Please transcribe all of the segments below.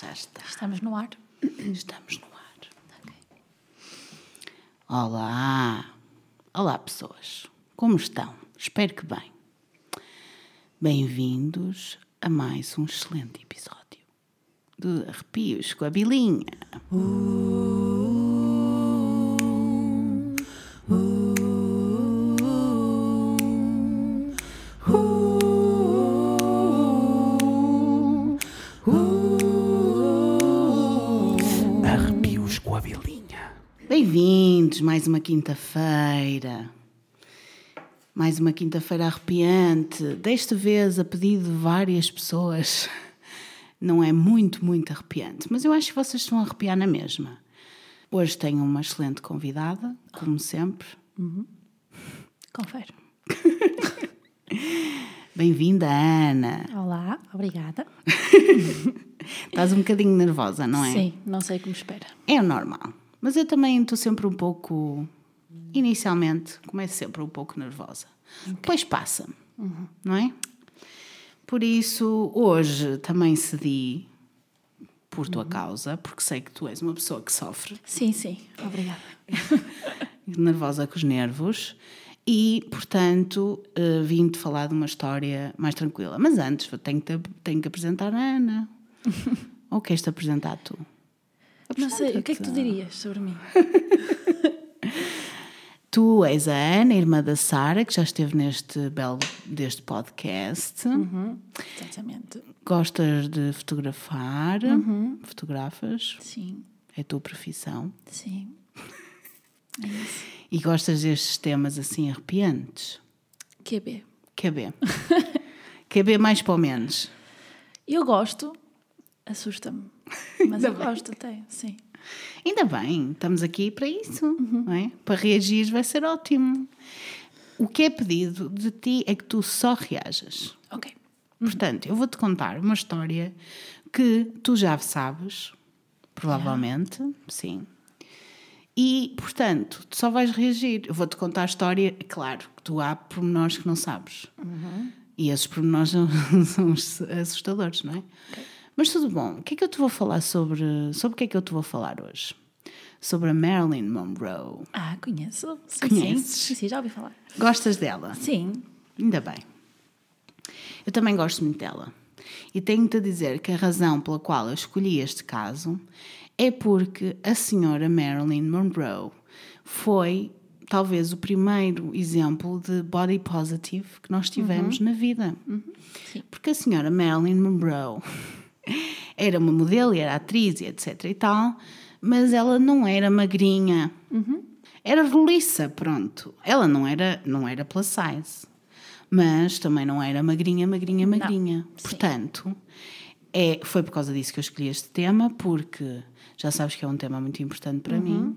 Já está. Estamos no ar. Estamos no ar. Olá! Olá, pessoas. Como estão? Espero que bem. Bem-vindos a mais um excelente episódio de Arrepios com a Bilinha. Arrepios uma quinta-feira. Mais uma quinta-feira arrepiante, desta vez a pedido de várias pessoas. Não é muito, muito arrepiante, mas eu acho que vocês estão a arrepiar na mesma. Hoje tenho uma excelente convidada, como sempre. Confere. Bem-vinda, Ana. Olá, obrigada. Estás um bocadinho nervosa, não é? Sim, não sei como espera. É normal. Mas eu também estou sempre um pouco. Inicialmente, começo sempre um pouco nervosa. Depois passa, não é? Por isso, hoje também cedi por tua causa, porque sei que tu és uma pessoa que sofre, Sim, sim, obrigada. nervosa com os nervos, e, portanto, eh, vim-te falar de uma história mais tranquila. Mas antes, tenho que, tenho que apresentar a Ana. Ou queres-te apresentar tu? Não sei, o que é que tu dirias sobre mim? Tu és a Ana, irmã da Sara, que já esteve neste belo deste podcast. Exatamente. Gostas de fotografar? Fotografas? Sim, É a tua profissão. sim. É isso. E gostas destes temas assim arrepiantes? QB. QB. QB mais para o menos. Eu gosto, assusta-me. Mas eu gosto até, sim. Ainda bem, estamos aqui para isso, não é? Para reagir vai ser ótimo. O que é pedido de ti é que tu só reajas. Ok. Portanto, eu vou-te contar uma história que tu já sabes, provavelmente, sim. E, portanto, tu só vais reagir. Eu vou-te contar a história, é claro, que tu há pormenores que não sabes. E esses pormenores são, são assustadores, não é? Mas tudo bom. O que é que eu te vou falar sobre... Sobre o que é que eu te vou falar hoje? Sobre a Marilyn Monroe. Ah, conheço. Sim, Conheces? Sim, sim, já ouvi falar. Gostas dela? Sim. Ainda bem. Eu também gosto muito dela. E tenho-te a dizer que a razão pela qual eu escolhi este caso é porque a senhora Marilyn Monroe foi talvez o primeiro exemplo de body positive que nós tivemos na vida. Sim. Porque a senhora Marilyn Monroe era uma modelo e era atriz e etc e tal, mas ela não era magrinha. Era roliça, pronto. Ela não era, não era plus size. Mas também não era magrinha, magrinha, magrinha. Sim. Portanto, é, foi por causa disso que eu escolhi este tema, porque já sabes que é um tema muito importante para mim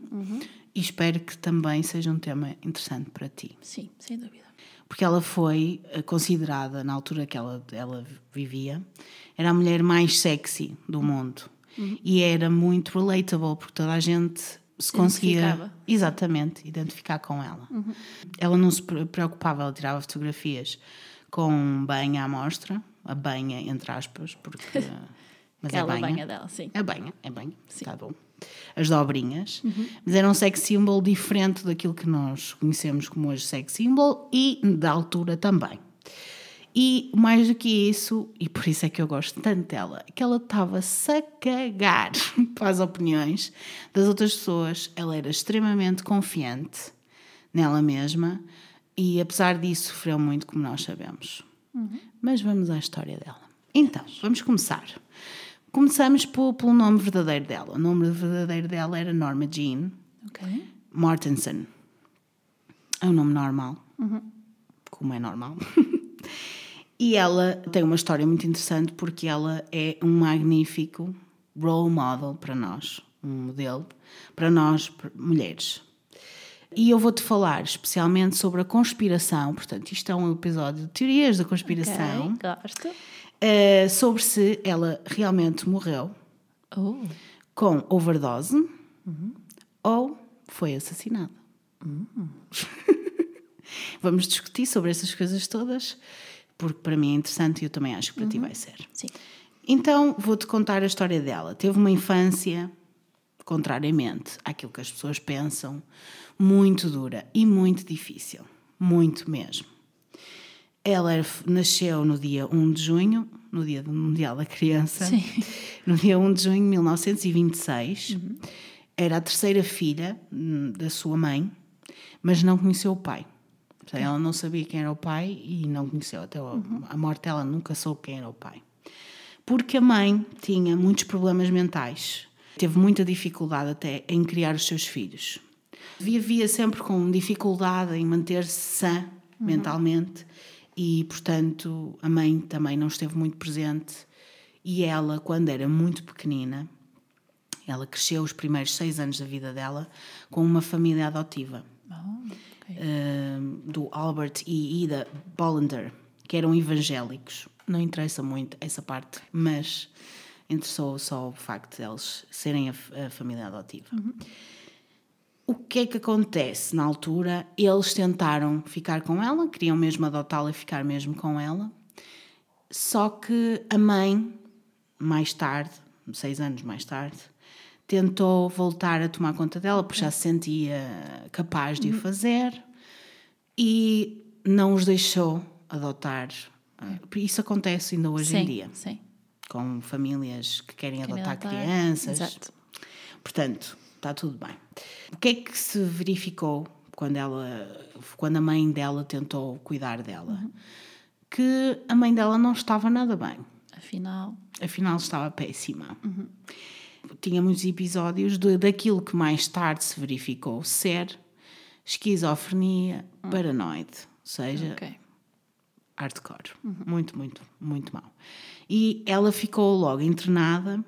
e espero que também seja um tema interessante para ti Sim, sem dúvida. porque ela foi eh, considerada, na altura que ela, ela vivia, era a mulher mais sexy do mundo. E era muito relatable, porque toda a gente se conseguia exatamente identificar com ela. Ela não se pre- preocupava, ela tirava fotografias com banha à mostra, a banha entre aspas, porque mas Aquela é banha. banha dela, sim. É banha, é banha, está bom. As dobrinhas, mas era um sex symbol diferente daquilo que nós conhecemos como hoje sex symbol e da altura também. E mais do que isso, e por isso é que eu gosto tanto dela, que ela estava-se a cagar para as opiniões das outras pessoas. Ela era extremamente confiante nela mesma e, apesar disso, sofreu muito, como nós sabemos. Mas vamos à história dela. Então, vamos começar. Começamos pelo nome verdadeiro dela. O nome verdadeiro dela era Norma Jean Ok. Mortensen. É um nome normal, como é normal. e ela tem uma história muito interessante porque ela é um magnífico role model para nós, um modelo para nós, mulheres. E eu vou-te falar especialmente sobre a conspiração, portanto, isto é um episódio de teorias da conspiração, Ok, Gosto. eh, sobre se ela realmente morreu Oh. com overdose ou foi assassinada. Vamos discutir sobre essas coisas todas, porque para mim é interessante e eu também acho que para ti vai ser. Sim. Então vou-te contar a história dela. Teve uma infância, contrariamente àquilo que as pessoas pensam, muito dura e muito difícil. Muito mesmo. Ela nasceu no dia 1 de junho, no dia do Mundial da Criança, Sim. no dia 1 de junho de 1926. Era a terceira filha hum, da sua mãe, mas não conheceu o pai. Portanto, Ela não sabia quem era o pai e não conheceu. Até a- a morte dela nunca soube quem era o pai. Porque a mãe tinha muitos problemas mentais. Teve muita dificuldade até em criar os seus filhos. Vivia sempre com dificuldade em manter-se sã mentalmente e, portanto, a mãe também não esteve muito presente. E ela, quando era muito pequenina, ela cresceu os primeiros seis anos da vida dela com uma família adotiva Oh, eh, do Albert e Ida Bollender, que eram evangélicos. Não interessa muito essa parte, mas interessou só o facto de eles serem a, a família adotiva. O que é que acontece na altura? Eles tentaram ficar com ela, queriam mesmo adotá-la e ficar mesmo com ela, só que a mãe, mais tarde, seis anos mais tarde, tentou voltar a tomar conta dela porque já se sentia capaz de o fazer e não os deixou adotar. Isso acontece ainda hoje sim, em dia, Sim. com famílias que querem, Querem adotar, adotar. crianças. Exato. Portanto, está tudo bem. O que é que se verificou quando, ela, quando a mãe dela tentou cuidar dela? Que a mãe dela não estava nada bem. Afinal, Afinal, estava péssima. Tinha muitos episódios de, daquilo que mais tarde se verificou ser esquizofrenia paranoide. Ou seja, ok. hardcore. Muito, muito, muito mal. E ela ficou logo internada,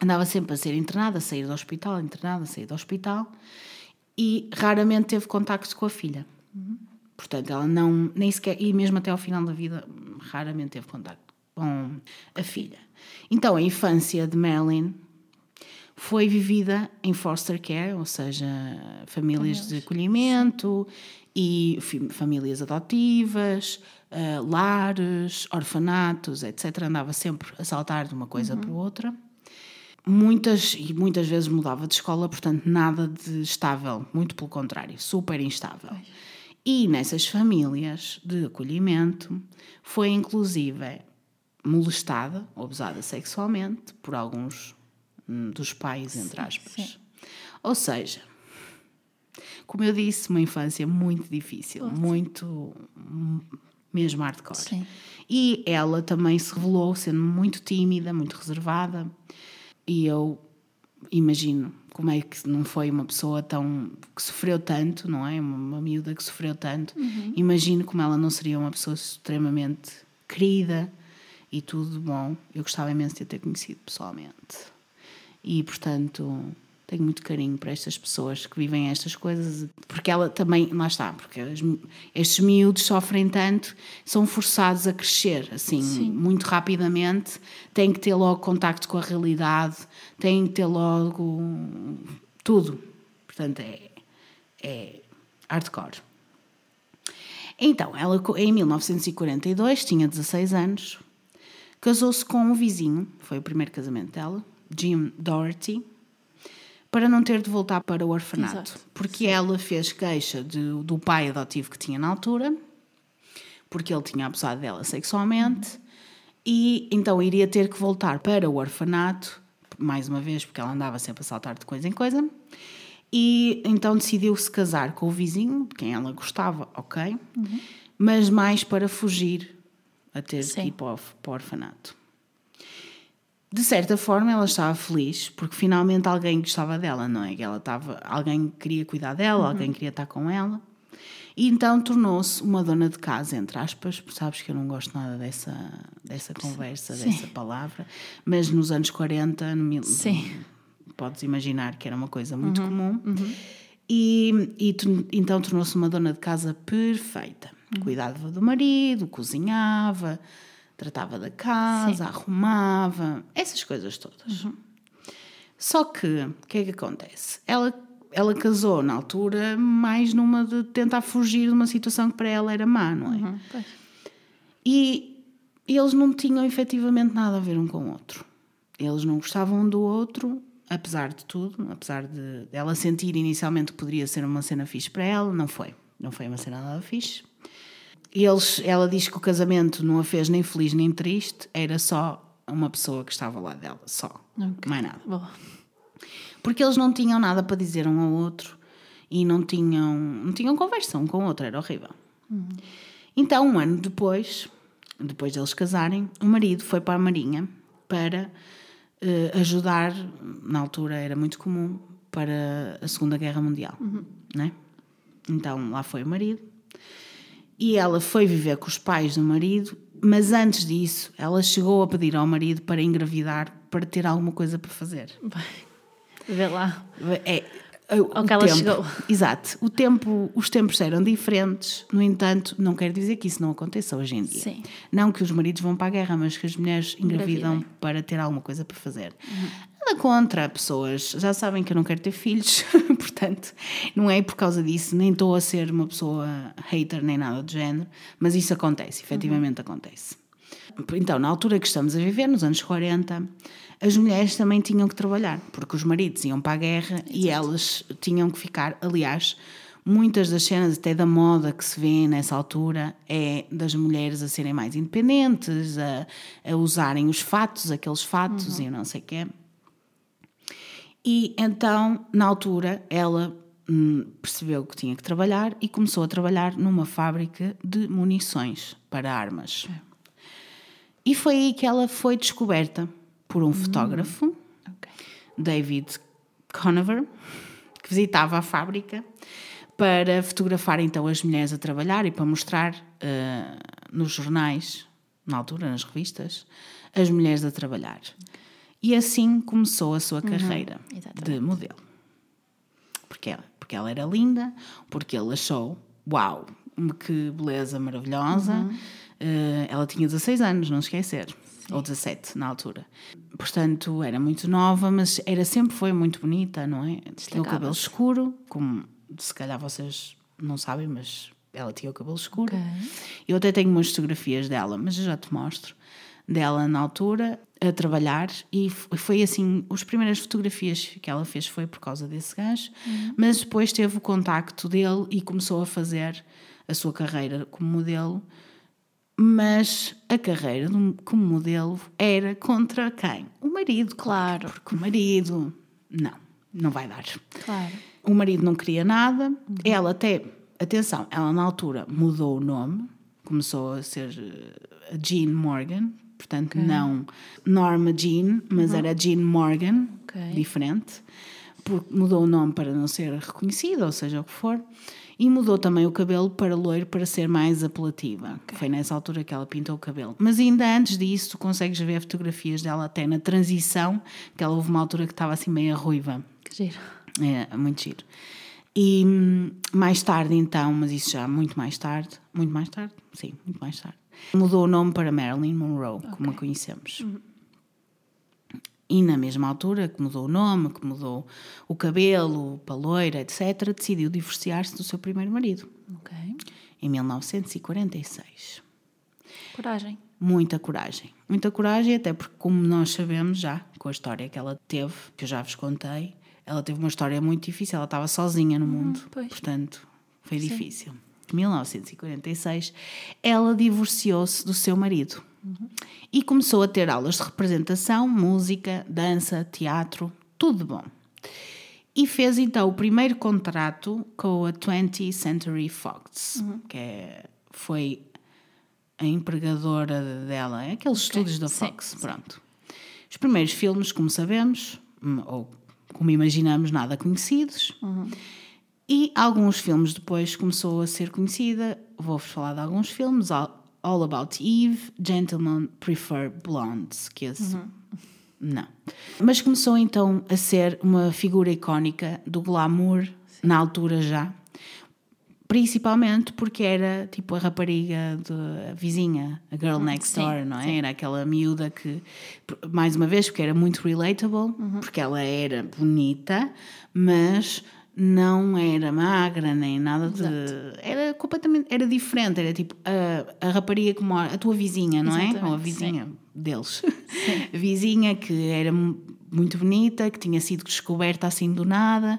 andava sempre a ser internada, a sair do hospital, internada, a sair do hospital, e raramente teve contacto com a filha. Portanto, ela não, nem sequer, e mesmo até ao final da vida, raramente teve contacto com a filha. Então, a infância de Marilyn foi vivida em foster care, ou seja, famílias de acolhimento e fi- famílias adotivas, ah, lares, orfanatos, etc. Andava sempre a saltar de uma coisa para outra. Muitas e muitas vezes mudava de escola, portanto, nada de estável, muito pelo contrário, super instável. E nessas famílias de acolhimento foi inclusive molestada ou abusada sexualmente por alguns dos pais, entre aspas. sim. Ou seja, como eu disse, uma infância muito difícil, muito hum, mesmo hardcore. Sim. E ela também se revelou sendo muito tímida, muito reservada. E eu imagino como é que não foi uma pessoa tão que sofreu tanto, não é? Uma, uma miúda que sofreu tanto. Imagino como ela não seria uma pessoa extremamente querida e tudo bom. Eu gostava imenso de a ter conhecido pessoalmente. E portanto, tenho muito carinho para estas pessoas que vivem estas coisas, porque ela também, lá está, porque as- estes miúdos sofrem tanto, são forçados a crescer assim muito rapidamente, têm que ter logo contacto com a realidade, têm que ter logo tudo. Portanto, é, é hardcore. Então, ela em 1942 tinha 16 anos, casou-se com um vizinho, foi o primeiro casamento dela, Jim Doherty, para não ter de voltar para o orfanato. Exato. Porque ela fez queixa de- do pai adotivo que tinha na altura, porque ele tinha abusado dela sexualmente, e então iria ter que voltar para o orfanato, mais uma vez, porque ela andava sempre a saltar de coisa em coisa. E então decidiu se casar com o vizinho, de quem ela gostava, ok, mas mais para fugir a ter Sim. que ir para o, para o orfanato. De certa forma, ela estava feliz porque finalmente alguém gostava dela, não é? Que ela estava, alguém queria cuidar dela, alguém queria estar com ela. E então tornou-se uma dona de casa, entre aspas, porque sabes que eu não gosto nada dessa, dessa conversa, Sim. dessa palavra, mas nos anos 40, no mil, Sim. podes imaginar que era uma coisa muito comum. E, e tu- então tornou-se uma dona de casa perfeita. Cuidava do marido, cozinhava, tratava da casa, arrumava, essas coisas todas. Só que, o que é que acontece? Ela, ela casou na altura mais numa de tentar fugir de uma situação que para ela era má, não é? Pois. E eles não tinham efetivamente nada a ver um com o outro. Eles não gostavam um do outro, apesar de tudo, apesar de ela sentir inicialmente que poderia ser uma cena fixe para ela, não foi. Não foi uma cena nada fixe. Eles, ela diz que o casamento não a fez nem feliz nem triste, era só uma pessoa que estava lá dela, só. Ok. Mais nada. Boa. Porque eles não tinham nada para dizer um ao outro e não tinham, não tinham conversa um com o outro, era horrível. Então, um ano depois, depois deles casarem, o marido foi para a Marinha para eh, ajudar, na altura era muito comum, para a Segunda Guerra Mundial. Né? Então, lá foi o marido. E ela foi viver com os pais do marido, mas antes disso, ela chegou a pedir ao marido para engravidar, para ter alguma coisa para fazer. Vê lá. É, Ao que ela tempo. chegou. Exato. O tempo, os tempos eram diferentes, no entanto, não quer dizer que isso não aconteça hoje em dia. Sim. Não que os maridos vão para a guerra, mas que as mulheres engravidam para ter alguma coisa para fazer. Nada contra pessoas, já sabem que eu não quero ter filhos, portanto, não é por causa disso, nem estou a ser uma pessoa hater nem nada do género, mas isso acontece, efetivamente acontece. Então, na altura que estamos a viver, nos anos 40, as mulheres também tinham que trabalhar, porque os maridos iam para a guerra e elas tinham que ficar. Aliás, muitas das cenas, até da moda que se vê nessa altura, é das mulheres a serem mais independentes, a, a usarem os fatos, aqueles fatos e não sei o quê. E então, na altura, ela hum, percebeu que tinha que trabalhar e começou a trabalhar numa fábrica de munições para armas. E foi aí que ela foi descoberta por um fotógrafo, Ok. David Conover, que visitava a fábrica para fotografar então as mulheres a trabalhar e para mostrar eh, nos jornais, na altura, nas revistas, as mulheres a trabalhar. E assim começou a sua carreira exatamente. de modelo. Porque ela, porque ela era linda, porque ele achou, uau, que beleza maravilhosa. Eh, ela tinha 16 anos, não esquecer. Ou 17 na altura. Portanto, era muito nova, mas era sempre foi muito bonita, não é? Tinha o cabelo escuro, como se calhar vocês não sabem, mas ela tinha o cabelo escuro. Ok. Eu até tenho umas fotografias dela, mas eu já te mostro. Dela na altura, a trabalhar, e foi assim: as primeiras fotografias que ela fez foi por causa desse gajo, mas depois teve o contacto dele e começou a fazer a sua carreira como modelo. Mas a carreira como modelo era contra quem? O marido, claro. Porque o marido, não, não vai dar. Claro. O marido não queria nada. Ela até, atenção, ela na altura mudou o nome, começou a ser eh, Jean Morgan, portanto não Norma Jean, mas era Jean Morgan, Ok. diferente, porque mudou o nome para não ser reconhecida, ou seja o que for. E mudou também o cabelo para loiro para ser mais apelativa. Foi nessa altura que ela pintou o cabelo. Mas ainda antes disso, tu consegues ver fotografias dela até na transição, que ela houve uma altura que estava assim meio ruiva. Que giro. É, muito giro. E hum, mais tarde, então, mas isso já muito mais tarde, muito mais tarde, sim, muito mais tarde, mudou o nome para Marilyn Monroe, como a conhecemos. E na mesma altura que mudou o nome, que mudou o cabelo para loira, etc., decidiu divorciar-se do seu primeiro marido, Ok. em 1946 Coragem. muita coragem. Muita coragem, até porque, como nós sabemos já, com a história que ela teve, que eu já vos contei, ela teve uma história muito difícil, ela estava sozinha no mundo, pois. portanto, foi difícil. Em 1946, ela divorciou-se do seu marido e começou a ter aulas de representação, música, dança, teatro, tudo bom. E fez então o primeiro contrato com a 20th Century Fox, que é, foi a empregadora dela, é aqueles estúdios da sim, Fox, pronto. Os primeiros filmes, como sabemos, hum, ou como imaginamos, nada conhecidos. E alguns filmes depois começou a ser conhecida. Vou-vos falar de alguns filmes. All, About Eve, Gentlemen Prefer Blondes, que esse... Não. Mas começou então a ser uma figura icónica do glamour, na altura já. Principalmente porque era tipo a rapariga da vizinha, a girl next sim, door, não é? Era aquela miúda que, mais uma vez, porque era muito relatable, porque ela era bonita, mas não era magra nem nada de. Era completamente. Era diferente. Era tipo a, a rapariga que mora. A tua vizinha, não é? Exatamente, Ou a vizinha deles. A vizinha que era mu- muito bonita, que tinha sido descoberta assim do nada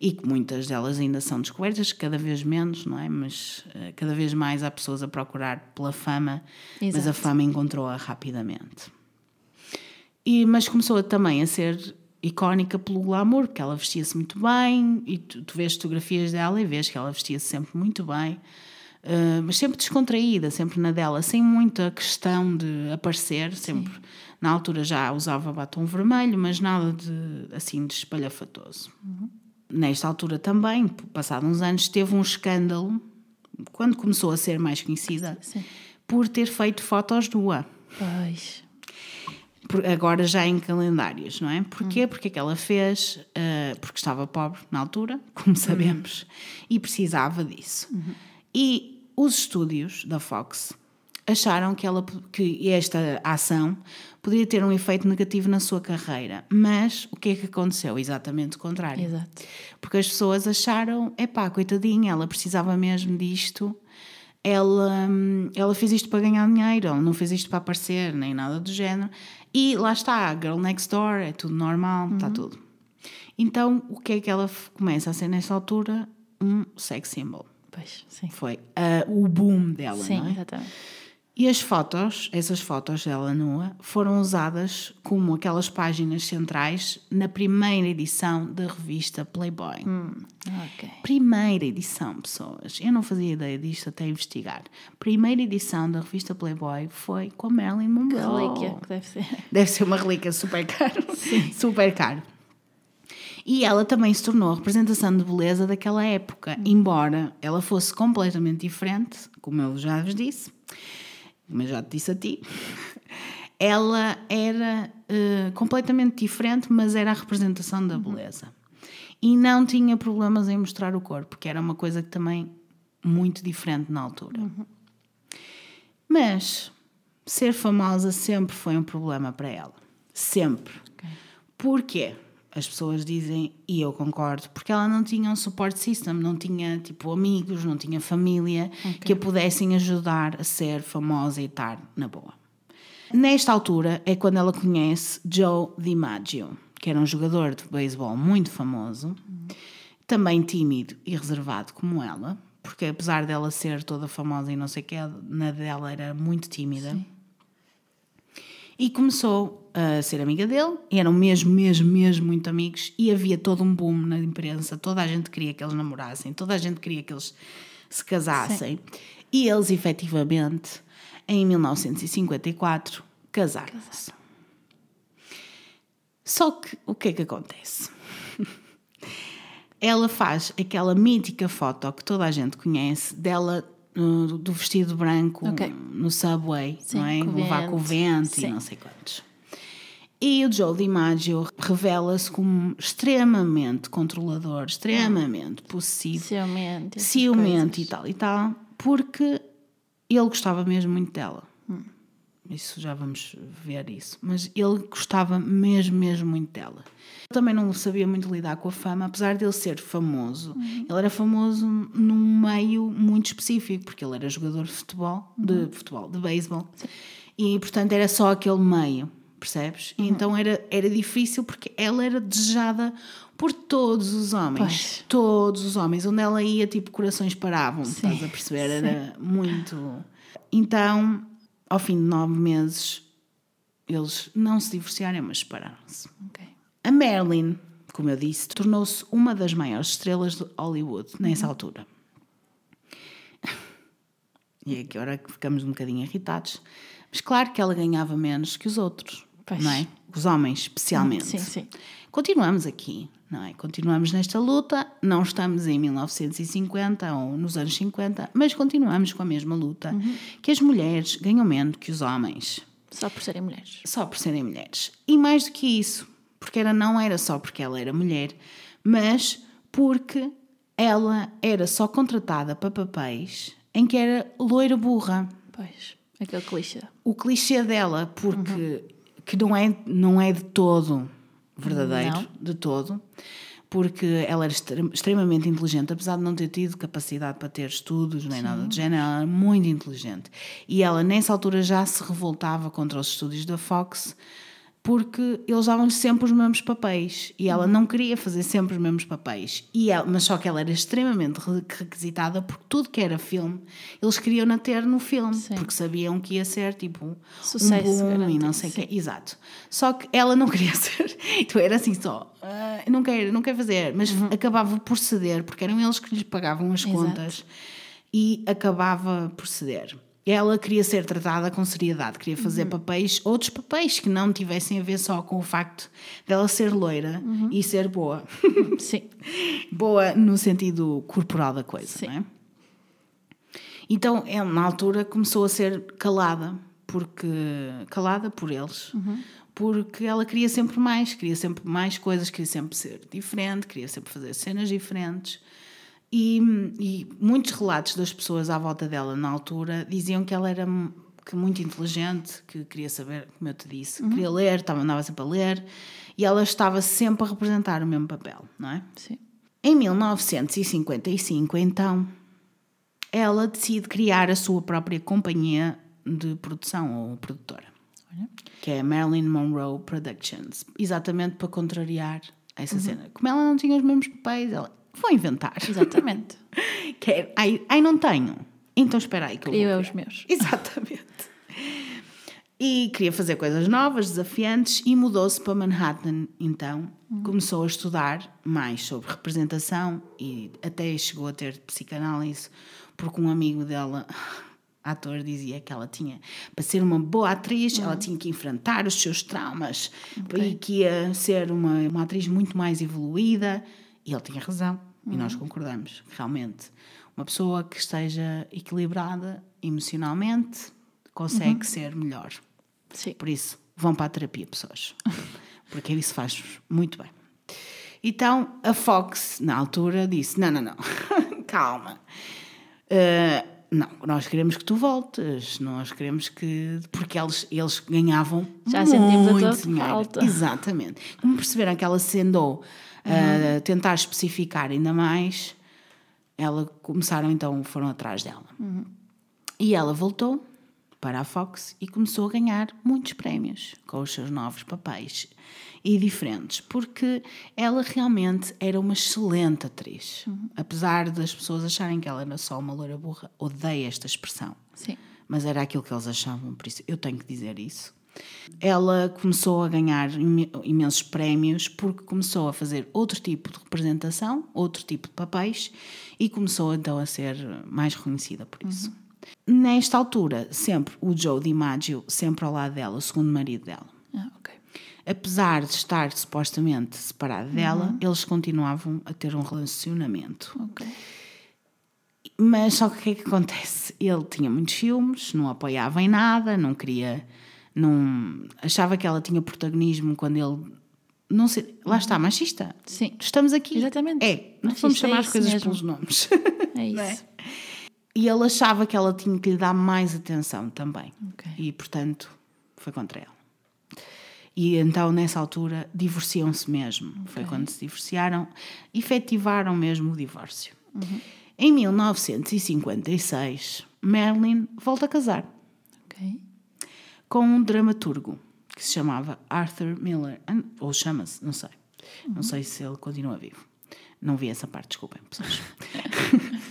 e que muitas delas ainda são descobertas, cada vez menos, não é? Mas eh, cada vez mais há pessoas a procurar pela fama, mas a Exato. fama encontrou-a rapidamente. E, mas começou também a ser icónica pelo glamour, porque ela vestia-se muito bem, e tu, tu vês fotografias dela e vês que ela vestia-se sempre muito bem, eh, mas sempre descontraída, sempre na dela, sem muita questão de aparecer, sempre. Na altura já usava batom vermelho, mas nada de assim de espalhafatoso. Nesta altura também, passados uns anos, teve um escândalo, quando começou a ser mais conhecida, Sim. por ter feito fotos nua. Pois. Agora já em calendários, não é? Porquê? Porque é que ela fez? Ah, porque estava pobre na altura, como sabemos, e precisava disso. E os estúdios da Fox acharam que, ela, que esta ação poderia ter um efeito negativo na sua carreira. Mas o que é que aconteceu? Exatamente o contrário. Exato. Porque as pessoas acharam, epá, coitadinha, ela precisava mesmo disto. Ela, hum, ela fez isto para ganhar dinheiro, ela não fez isto para aparecer, nem nada do género. E lá está, Girl Next Door, é tudo normal, está tudo. Então, o que é que ela começa a ser nesta altura? Um sex symbol. Pois, sim. Foi ah, o boom dela, Sim, não é? exatamente. E as fotos, essas fotos dela nua, foram usadas como aquelas páginas centrais na primeira edição da revista Playboy. Ok. Primeira edição, pessoas. Eu não fazia ideia disto até investigar. Primeira edição da revista Playboy foi com a Marilyn Monroe. Relíquia, que deve ser. Deve ser uma relíquia super caro. Super caro. E ela também se tornou a representação de beleza daquela época, embora ela fosse completamente diferente, como eu já vos disse, eu já te disse a ti. Ela era eh, completamente diferente, mas era a representação da beleza. E não tinha problemas em mostrar o corpo, que era uma coisa que também muito diferente na altura. Mas ser famosa sempre foi um problema para ela. Sempre. Porquê? As pessoas dizem, e eu concordo, porque ela não tinha um support system, não tinha tipo amigos, não tinha família que a pudessem ajudar a ser famosa e estar na boa. Nesta altura é quando ela conhece Joe DiMaggio, que era um jogador de beisebol muito famoso, também tímido e reservado como ela, porque apesar dela ser toda famosa e não sei o que, na dela era muito tímida. E começou a ser amiga dele, eram mesmo, mesmo, mesmo muito amigos, e havia todo um boom na imprensa, toda a gente queria que eles namorassem, toda a gente queria que eles se casassem. E eles, efetivamente, em 1954, casaram-se. Só que o que é que acontece? Ela faz aquela mítica foto que toda a gente conhece dela do vestido branco Ok. no subway, Sim, não é? com o Levar com o vento. vento e Sim. não sei quantos. E o Joe DiMaggio revela-se como extremamente controlador, extremamente possessivo, Ciumento. ciumento e tal e tal, porque ele gostava mesmo muito dela. Hum. Isso já vamos ver isso. Mas ele gostava mesmo, mesmo muito dela. Também não sabia muito lidar com a fama, apesar de ele ser famoso. Uhum. Ele era famoso num meio muito específico, porque ele era jogador de futebol, Uhum. de futebol, de beisebol. E portanto era só aquele meio, percebes? Uhum. E então era, era difícil porque ela era desejada por todos os homens. Pois. Todos os homens. Onde ela ia, tipo, corações paravam, estás a perceber? Era muito. Então, ao fim de nove meses, eles não se divorciaram, mas separaram-se. Ok. A Marilyn, como eu disse, tornou-se uma das maiores estrelas de Hollywood nessa altura. E é que que ficamos um bocadinho irritados. Mas claro que ela ganhava menos que os outros, Pois. não é? Os homens, especialmente. Sim, sim. Continuamos aqui, não é? Continuamos nesta luta, não estamos em 1950 ou nos anos 50, mas continuamos com a mesma luta, que as mulheres ganham menos que os homens Só por serem mulheres. só por serem mulheres. E mais do que isso, porque era, não era só porque ela era mulher, mas porque ela era só contratada para papéis em que era loira burra. Pois. Aquele clichê. O clichê dela, porque que não é, não é de todo verdadeiro, Não. de todo, porque ela era extre- extremamente inteligente, apesar de não ter tido capacidade para ter estudos nem nada do género, ela era muito inteligente. E ela, nessa altura, já se revoltava contra os estúdios da Fox porque eles davam-lhe sempre os mesmos papéis e ela não queria fazer sempre os mesmos papéis. E ela, mas só que ela era extremamente re- requisitada porque tudo que era filme eles queriam a ter no filme Sim. porque sabiam que ia ser tipo Sucesso um boom e não sei o quê. Exato. Só que ela não queria ser. Então era assim só. "Ah, não quero, não quero fazer. Mas acabava por ceder porque eram eles que lhes pagavam as Uhum. Exato. contas e acabava por ceder. Ela queria ser tratada com seriedade, queria fazer Uhum. papéis, outros papéis que não tivessem a ver só com o facto dela ser loira Uhum. e ser boa. Sim. boa no sentido corporal da coisa, Sim. não é? Então, ela, na altura, começou a ser calada, porque calada por eles, porque ela queria sempre mais, queria sempre mais coisas, queria sempre ser diferente, queria sempre fazer cenas diferentes. E, e muitos relatos das pessoas à volta dela na altura diziam que ela era que muito inteligente, que queria saber, como eu te disse, queria ler, estava, andava sempre a ler, e ela estava sempre a representar o mesmo papel, não é? Sim. Em 1955, então, ela decide criar a sua própria companhia de produção ou produtora, Olha. que é Marilyn Monroe Productions, exatamente para contrariar essa cena. Como ela não tinha os mesmos papéis, ela vou inventar. Exatamente. Que é, ai, ai, não tenho. Então espera aí que eu vou Eu é os meus. Exatamente. E queria fazer coisas novas, desafiantes, e mudou-se para Manhattan. Então, começou a estudar mais sobre representação e até chegou a ter psicanálise, porque um amigo dela, ator, dizia que ela tinha, para ser uma boa atriz, ela tinha que enfrentar os seus traumas e que ia ser uma, uma atriz muito mais evoluída. E ele tinha razão, e nós concordamos, realmente. Uma pessoa que esteja equilibrada emocionalmente consegue ser melhor. Sim. Por isso, vão para a terapia, pessoas. Porque isso faz muito bem. Então, a Fox, na altura, disse: Não, não, não, calma. Uh, não, nós queremos que tu voltes, nós queremos que. Porque eles, eles ganhavam Já a muito dinheiro. falta. Exatamente. Como perceberam que ela se andou a tentar especificar ainda mais, ela começaram então, foram atrás dela. E ela voltou para a Fox e começou a ganhar muitos prémios com os seus novos papéis e diferentes, porque ela realmente era uma excelente atriz. Apesar das pessoas acharem que ela era só uma loira burra, odeio esta expressão. Sim. Mas era aquilo que eles achavam, por isso eu tenho que dizer isso. Ela começou a ganhar imen- imensos prémios porque começou a fazer outro tipo de representação, outro tipo de papéis e começou então a ser mais reconhecida por isso. Nesta altura, sempre o Joe DiMaggio, sempre ao lado dela, o segundo marido dela. Ah, ok. Apesar de estar supostamente separado dela, eles continuavam a ter um relacionamento. Ok. Mas só que o que é que acontece? Ele tinha muitos filmes, não apoiava em nada, não queria. Não, achava que ela tinha protagonismo quando ele. Não sei, lá está, machista. Sim. Estamos aqui. Exatamente. É, não vamos chamar é as coisas mesmo. pelos nomes. É isso. É? E ele achava que ela tinha que lhe dar mais atenção também. Ok. E, portanto, foi contra ela. E então, nessa altura, divorciam-se mesmo. Foi quando se divorciaram, efetivaram mesmo o divórcio. Em 1956, Marilyn volta a casar Ok. com um dramaturgo que se chamava Arthur Miller. Ou chama-se, não sei. Não sei se ele continua vivo. Não vi essa parte, desculpem, pessoas.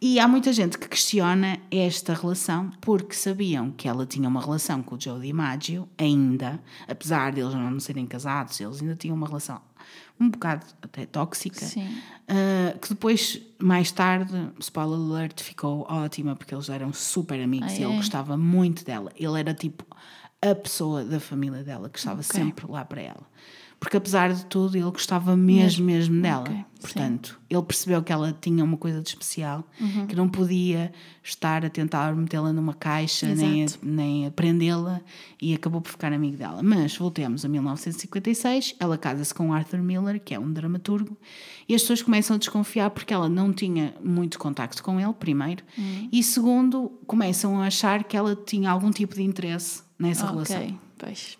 e há muita gente que questiona esta relação porque sabiam que ela tinha uma relação com o Joe DiMaggio, ainda, apesar de eles não serem casados, eles ainda tinham uma relação um bocado até tóxica. Sim. Uh, que depois, mais tarde, spoiler alert, ficou ótima porque eles eram super amigos Ah, e ele é? gostava muito dela. Ele era tipo a pessoa da família dela que estava Ok. sempre lá para ela. Porque apesar de tudo, ele gostava mesmo, mesmo dela. Ok, sim. Portanto, ele percebeu que ela tinha uma coisa de especial, Uhum. que não podia estar a tentar metê-la numa caixa, nem a, Exato. nem a prendê-la, e acabou por ficar amigo dela. Mas voltemos a 1956, ela casa-se com Arthur Miller, que é um dramaturgo, e as pessoas começam a desconfiar porque ela não tinha muito contacto com ele, primeiro, Uhum. e segundo, começam a achar que ela tinha algum tipo de interesse nessa relação Ok. Pois.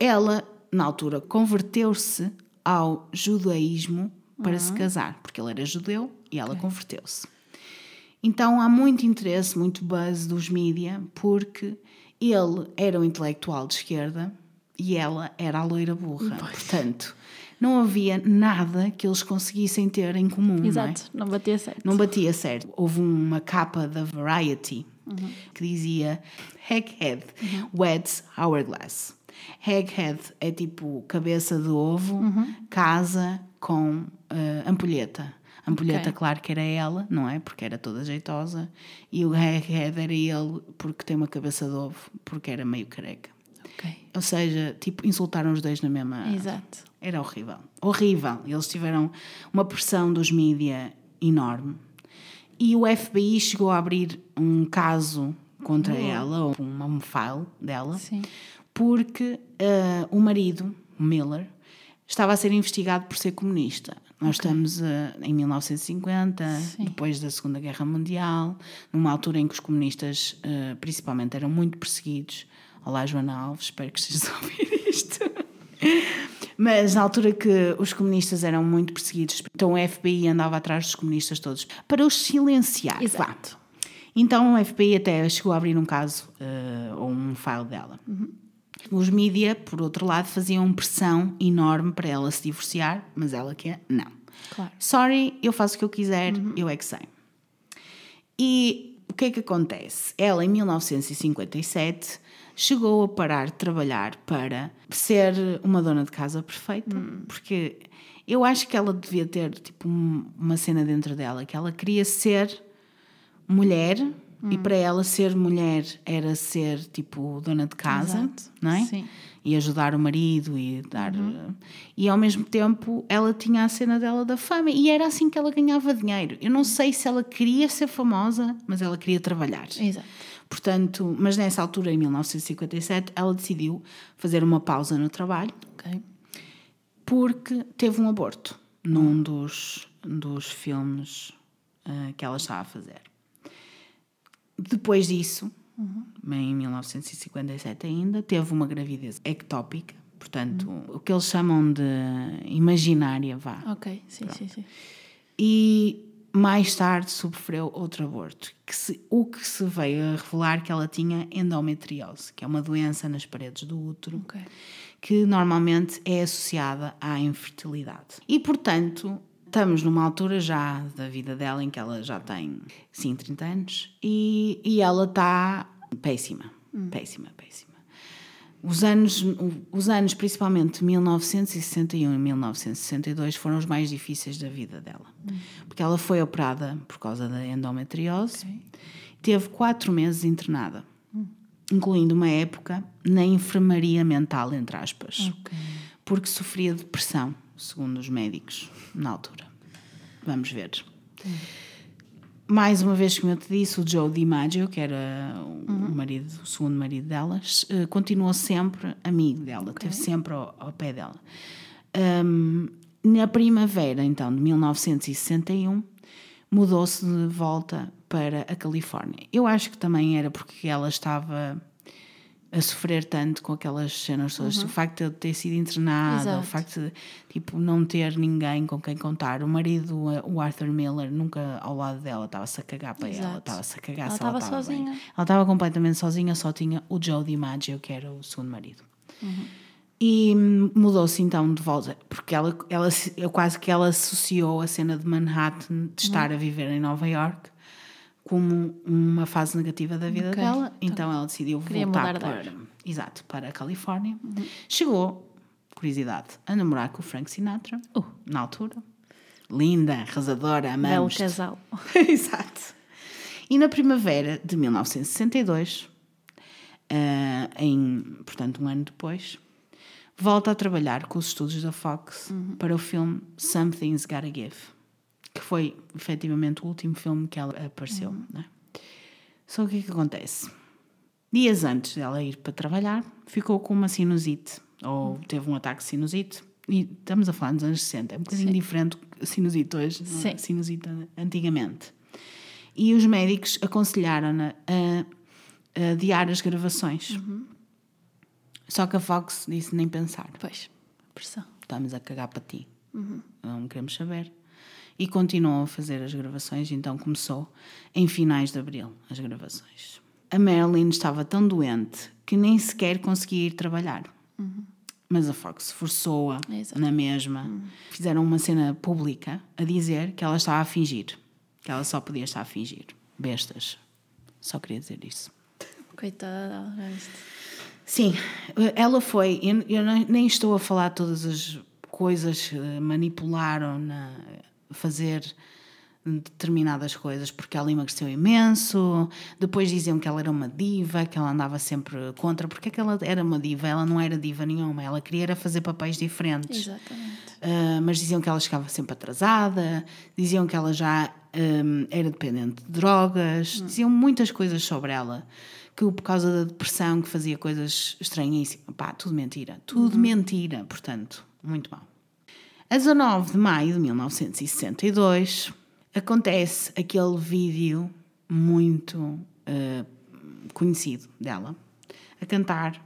ela, na altura, converteu-se ao judaísmo para se casar, porque ele era judeu e ela converteu-se. Então há muito interesse, muito buzz dos mídia, porque ele era um intelectual de esquerda e ela era a loira burra. Portanto, não havia nada que eles conseguissem ter em comum. Exato, Não, não batia certo. é? não batia certo. Houve uma capa da Variety que dizia Egghead weds hourglass. Egghead é tipo cabeça de ovo, casa com eh, ampulheta. A ampulheta, Ok. claro que era ela, não é? Porque era toda jeitosa. E o Egghead era ele porque tem uma cabeça de ovo, porque era meio careca. Ok. Ou seja, tipo, insultaram os dois na mesma. Exato. Era horrível. Horrível. Eles tiveram uma pressão dos mídia enorme. E o FBI chegou a abrir um caso contra ela, ou um, um file dela, Sim. Porque ah, o marido, Miller, estava a ser investigado por ser comunista. Nós estamos ah, em 1950, Sim. depois da Segunda Guerra Mundial, numa altura em que os comunistas, ah, principalmente, eram muito perseguidos. Olá, Joana Alves, espero que estejas a ouvir isto. Mas na altura que os comunistas eram muito perseguidos, então o FBI andava atrás dos comunistas todos para os silenciar. Exato. Então o FBI até chegou a abrir um caso eh, ou um file dela. Os mídia, por outro lado, faziam pressão enorme para ela se divorciar, mas ela quer não. Claro. Sorry, eu faço o que eu quiser, eu é que sei. E o que é que acontece? Ela, em 1957, chegou a parar de trabalhar para ser uma dona de casa perfeita, porque eu acho que ela devia ter tipo um- uma cena dentro dela que ela queria ser mulher e para ela ser mulher era ser tipo dona de casa, Exato. não é? Sim. E ajudar o marido e dar. E ao mesmo tempo ela tinha a cena dela da fama e era assim que ela ganhava dinheiro. Eu não sei se ela queria ser famosa, mas ela queria trabalhar. Exato. Portanto, mas nessa altura, em 1957, ela decidiu fazer uma pausa no trabalho Ok. porque teve um aborto num dos, dos filmes ah, que ela estava a fazer. Depois disso, em 1957 ainda, teve uma gravidez ectópica, portanto, o que eles chamam de imaginária, vá. Ok. Sim, sim, sim. E mais tarde sofreu outro aborto, que se- o que se veio a revelar que ela tinha endometriose, que é uma doença nas paredes do útero Ok. que normalmente é associada à infertilidade. E, portanto, estamos numa altura já da vida dela em que ela já tem, sim, 30 anos e, e ela está péssima, péssima, péssima. Os anos, os anos, principalmente 1961 e 1962, foram os mais difíceis da vida dela. Porque ela foi operada por causa da endometriose, Ok. teve quatro meses internada, incluindo uma época na enfermaria mental, entre aspas, Ok. porque sofria depressão, segundo os médicos, na altura. Vamos ver. Mais uma vez, como eu te disse, o Joe DiMaggio, que era o, marido, o segundo marido delas, eh, continuou sempre amigo dela, esteve sempre ao, ao pé dela. Ahm, na primavera, então, de 1961, mudou-se de volta para a Califórnia. Eu acho que também era porque ela estava a sofrer tanto com aquelas cenas todas. O facto de eu ter sido internada, o Exato. facto de tipo, não ter ninguém com quem contar. O marido, o Arthur Miller, nunca ao lado dela, estava-se a cagar para ela, Exato. estava-se a cagar Ela ela estava estava bem. sozinha. Ela estava completamente sozinha, só tinha o Joe DiMaggio, que era o segundo marido. Uhum. E mudou-se então de volta, porque ela, ela, eu quase que ela associou a cena de Manhattan, Uhum. de estar a viver em Nova York, como uma fase negativa da vida Ok, dela. Então ela decidiu Queria voltar para, ar. Uhum. exato, para a Califórnia. Chegou, curiosidade, a namorar com o Frank Sinatra, Uh. na altura. Linda, arrasadora, Belo amamos. casal. Exato. E na primavera de 1962, ah, em, portanto, um ano depois, volta a trabalhar com os estúdios da Fox para o filme Something's Gotta Give, que foi efetivamente o último filme que ela apareceu. né? Só o que é que acontece? Dias antes dela ir para trabalhar, ficou com uma sinusite, ou teve um ataque de sinusite. E estamos a falar dos anos 60, é um bocadinho Sim. diferente sinusite hoje, é? Sinusite antigamente. E os médicos aconselharam-na a, a adiar as gravações. Só que a Fox disse nem pensar. Pois. Pressão. estamos a cagar para ti. Não queremos saber. E continuou a fazer as gravações, então começou em finais de abril as gravações. A Marilyn estava tão doente que nem sequer conseguia ir trabalhar. Mas a Fox forçou-a na mesma. Fizeram uma cena pública a dizer que ela estava a fingir. Que ela só podia estar a fingir. Bestas. Só queria dizer isso. Coitada? Sim, ela foi. Eu, eu nem- nem estou a falar todas as coisas que manipularam na fazer determinadas coisas, porque ela emagreceu imenso. Depois diziam que ela era uma diva, que ela andava sempre contra. Porque é que ela era uma diva? Ela não era diva nenhuma. Ela queria era fazer papéis diferentes. Exatamente. Uh, mas diziam que ela chegava sempre atrasada, diziam que ela já um, era dependente de drogas, diziam muitas coisas sobre ela, que por causa da depressão que fazia coisas estranhíssimas. Pá, tudo mentira, tudo mentira, portanto, muito mal. A 19 de maio de 1962 acontece aquele vídeo muito uh, conhecido dela a cantar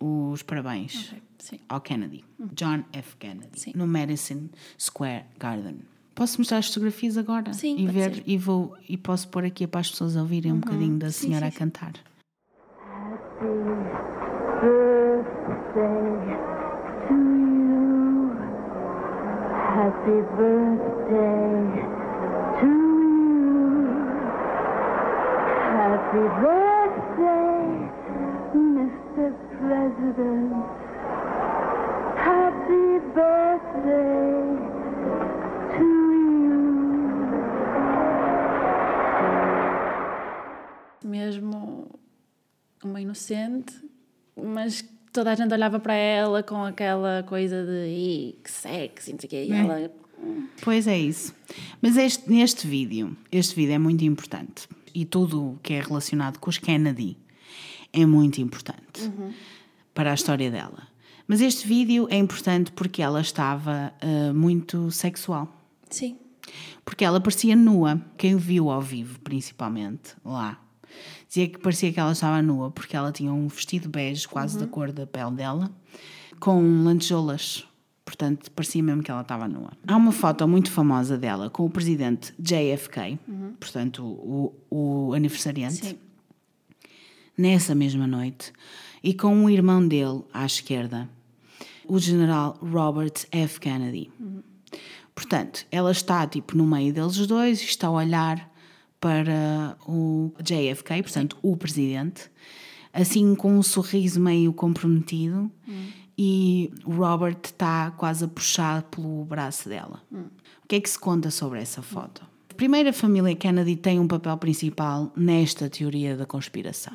os parabéns Ok, sim. ao Kennedy, John F. Kennedy, Sim. no Madison Square Garden. Posso mostrar as fotografias agora? Sim, e pode ver ser. e vou e posso pôr aqui para as pessoas ouvirem um bocadinho da Sim, senhora sim, a cantar. Happy birthday to you. Happy birthday, Mr. President. Happy birthday to. Mesmo uma inocente, mas toda a gente olhava para ela com aquela coisa de "Ih, que sexy, não sei o quê. E É. ela. Pois é isso. Mas este, neste vídeo, este vídeo é muito importante. E tudo o que é relacionado com os Kennedy é muito importante para a história dela. Mas este vídeo é importante porque ela estava ah, muito sexual. Sim. Porque ela parecia nua. Quem o viu ao vivo, principalmente, lá, dizia que parecia que ela estava nua porque ela tinha um vestido bege, quase da cor da pele dela, com lantejoulas. Portanto, parecia mesmo que ela estava nua. Há uma foto muito famosa dela com o presidente JFK, portanto, o, o aniversariante, Sim. nessa mesma noite, e com o irmão dele à esquerda, o general Robert F. Kennedy. Portanto, ela está tipo no meio deles dois e está a olhar para o JFK, portanto, o presidente, assim com um sorriso meio comprometido e o Robert está quase a puxar pelo braço dela. O que é que se conta sobre essa foto? Primeiro, a família Kennedy tem um papel principal nesta teoria da conspiração.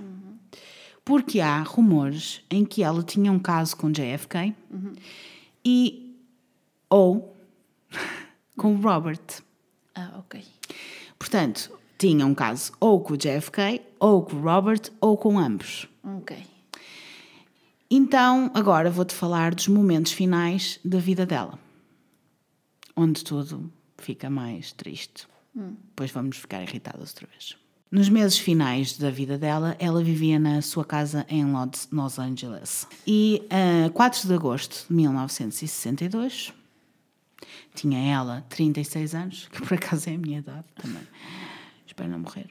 Porque há rumores em que ela tinha um caso com JFK e ou com o Robert. Ah, ok. Portanto, tinha um caso ou com o JFK, ou com o Robert, ou com ambos. Ok. Então, agora vou-te falar dos momentos finais da vida dela, onde tudo fica mais triste. Depois vamos ficar irritadas outra vez. Nos meses finais da vida dela, ela vivia na sua casa em Los Los Angeles. E a 4 de agosto de 1962, tinha ela 36 anos, que por acaso é a minha idade também. Espero não morrer.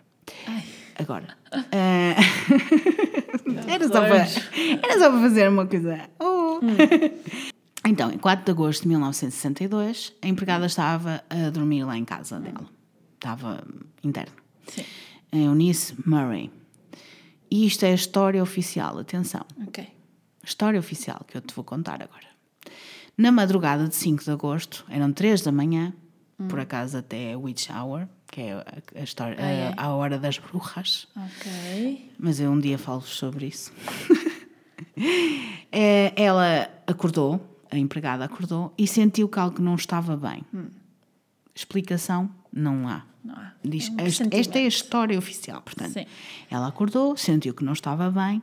Ai. Agora. eh, era, só para, era só para fazer uma coisa. Oh. Então, em 4 de agosto de 1962, a empregada estava a dormir lá em casa dela. Estava interna. Sim. Em Eunice Murray. E isto é a história oficial, atenção. Ok. História oficial que eu te vou contar agora. Na madrugada de 5 de agosto, eram 3 da manhã, por acaso até é Witch Hour, que é a, história, Ah, é? a, a hora das bruxas. Ok. Mas eu um dia falo sobre isso. É, ela acordou, a empregada acordou, e sentiu que algo não estava bem. Explicação? Não há. Não há. Diz, Um esta, esta é a história oficial, portanto. Sim. Ela acordou, sentiu que não estava bem,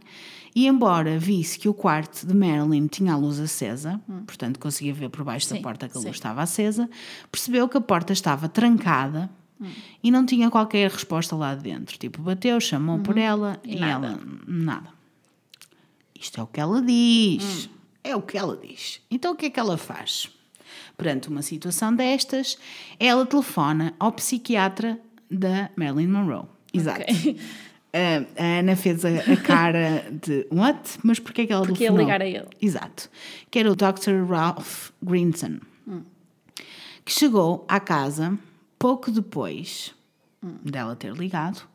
e embora visse que o quarto de Marilyn tinha a luz acesa, portanto conseguia ver por baixo da Sim, porta que a luz sim. estava acesa, percebeu que a porta estava trancada e não tinha qualquer resposta lá de dentro. Tipo, bateu, chamou por ela e, E nada. ela, nada. Isto é o que ela diz. É o que ela diz. Então o que é que ela faz? Perante uma situação destas, ela telefona ao psiquiatra da Marilyn Monroe. Exato. Ok. A, a Ana fez a, a cara de what? Mas porquê que ela Porque ia telefonou? ligar a ele. Exato. Que era o Dr. Ralph Grinson. Que chegou à casa pouco depois dela ter ligado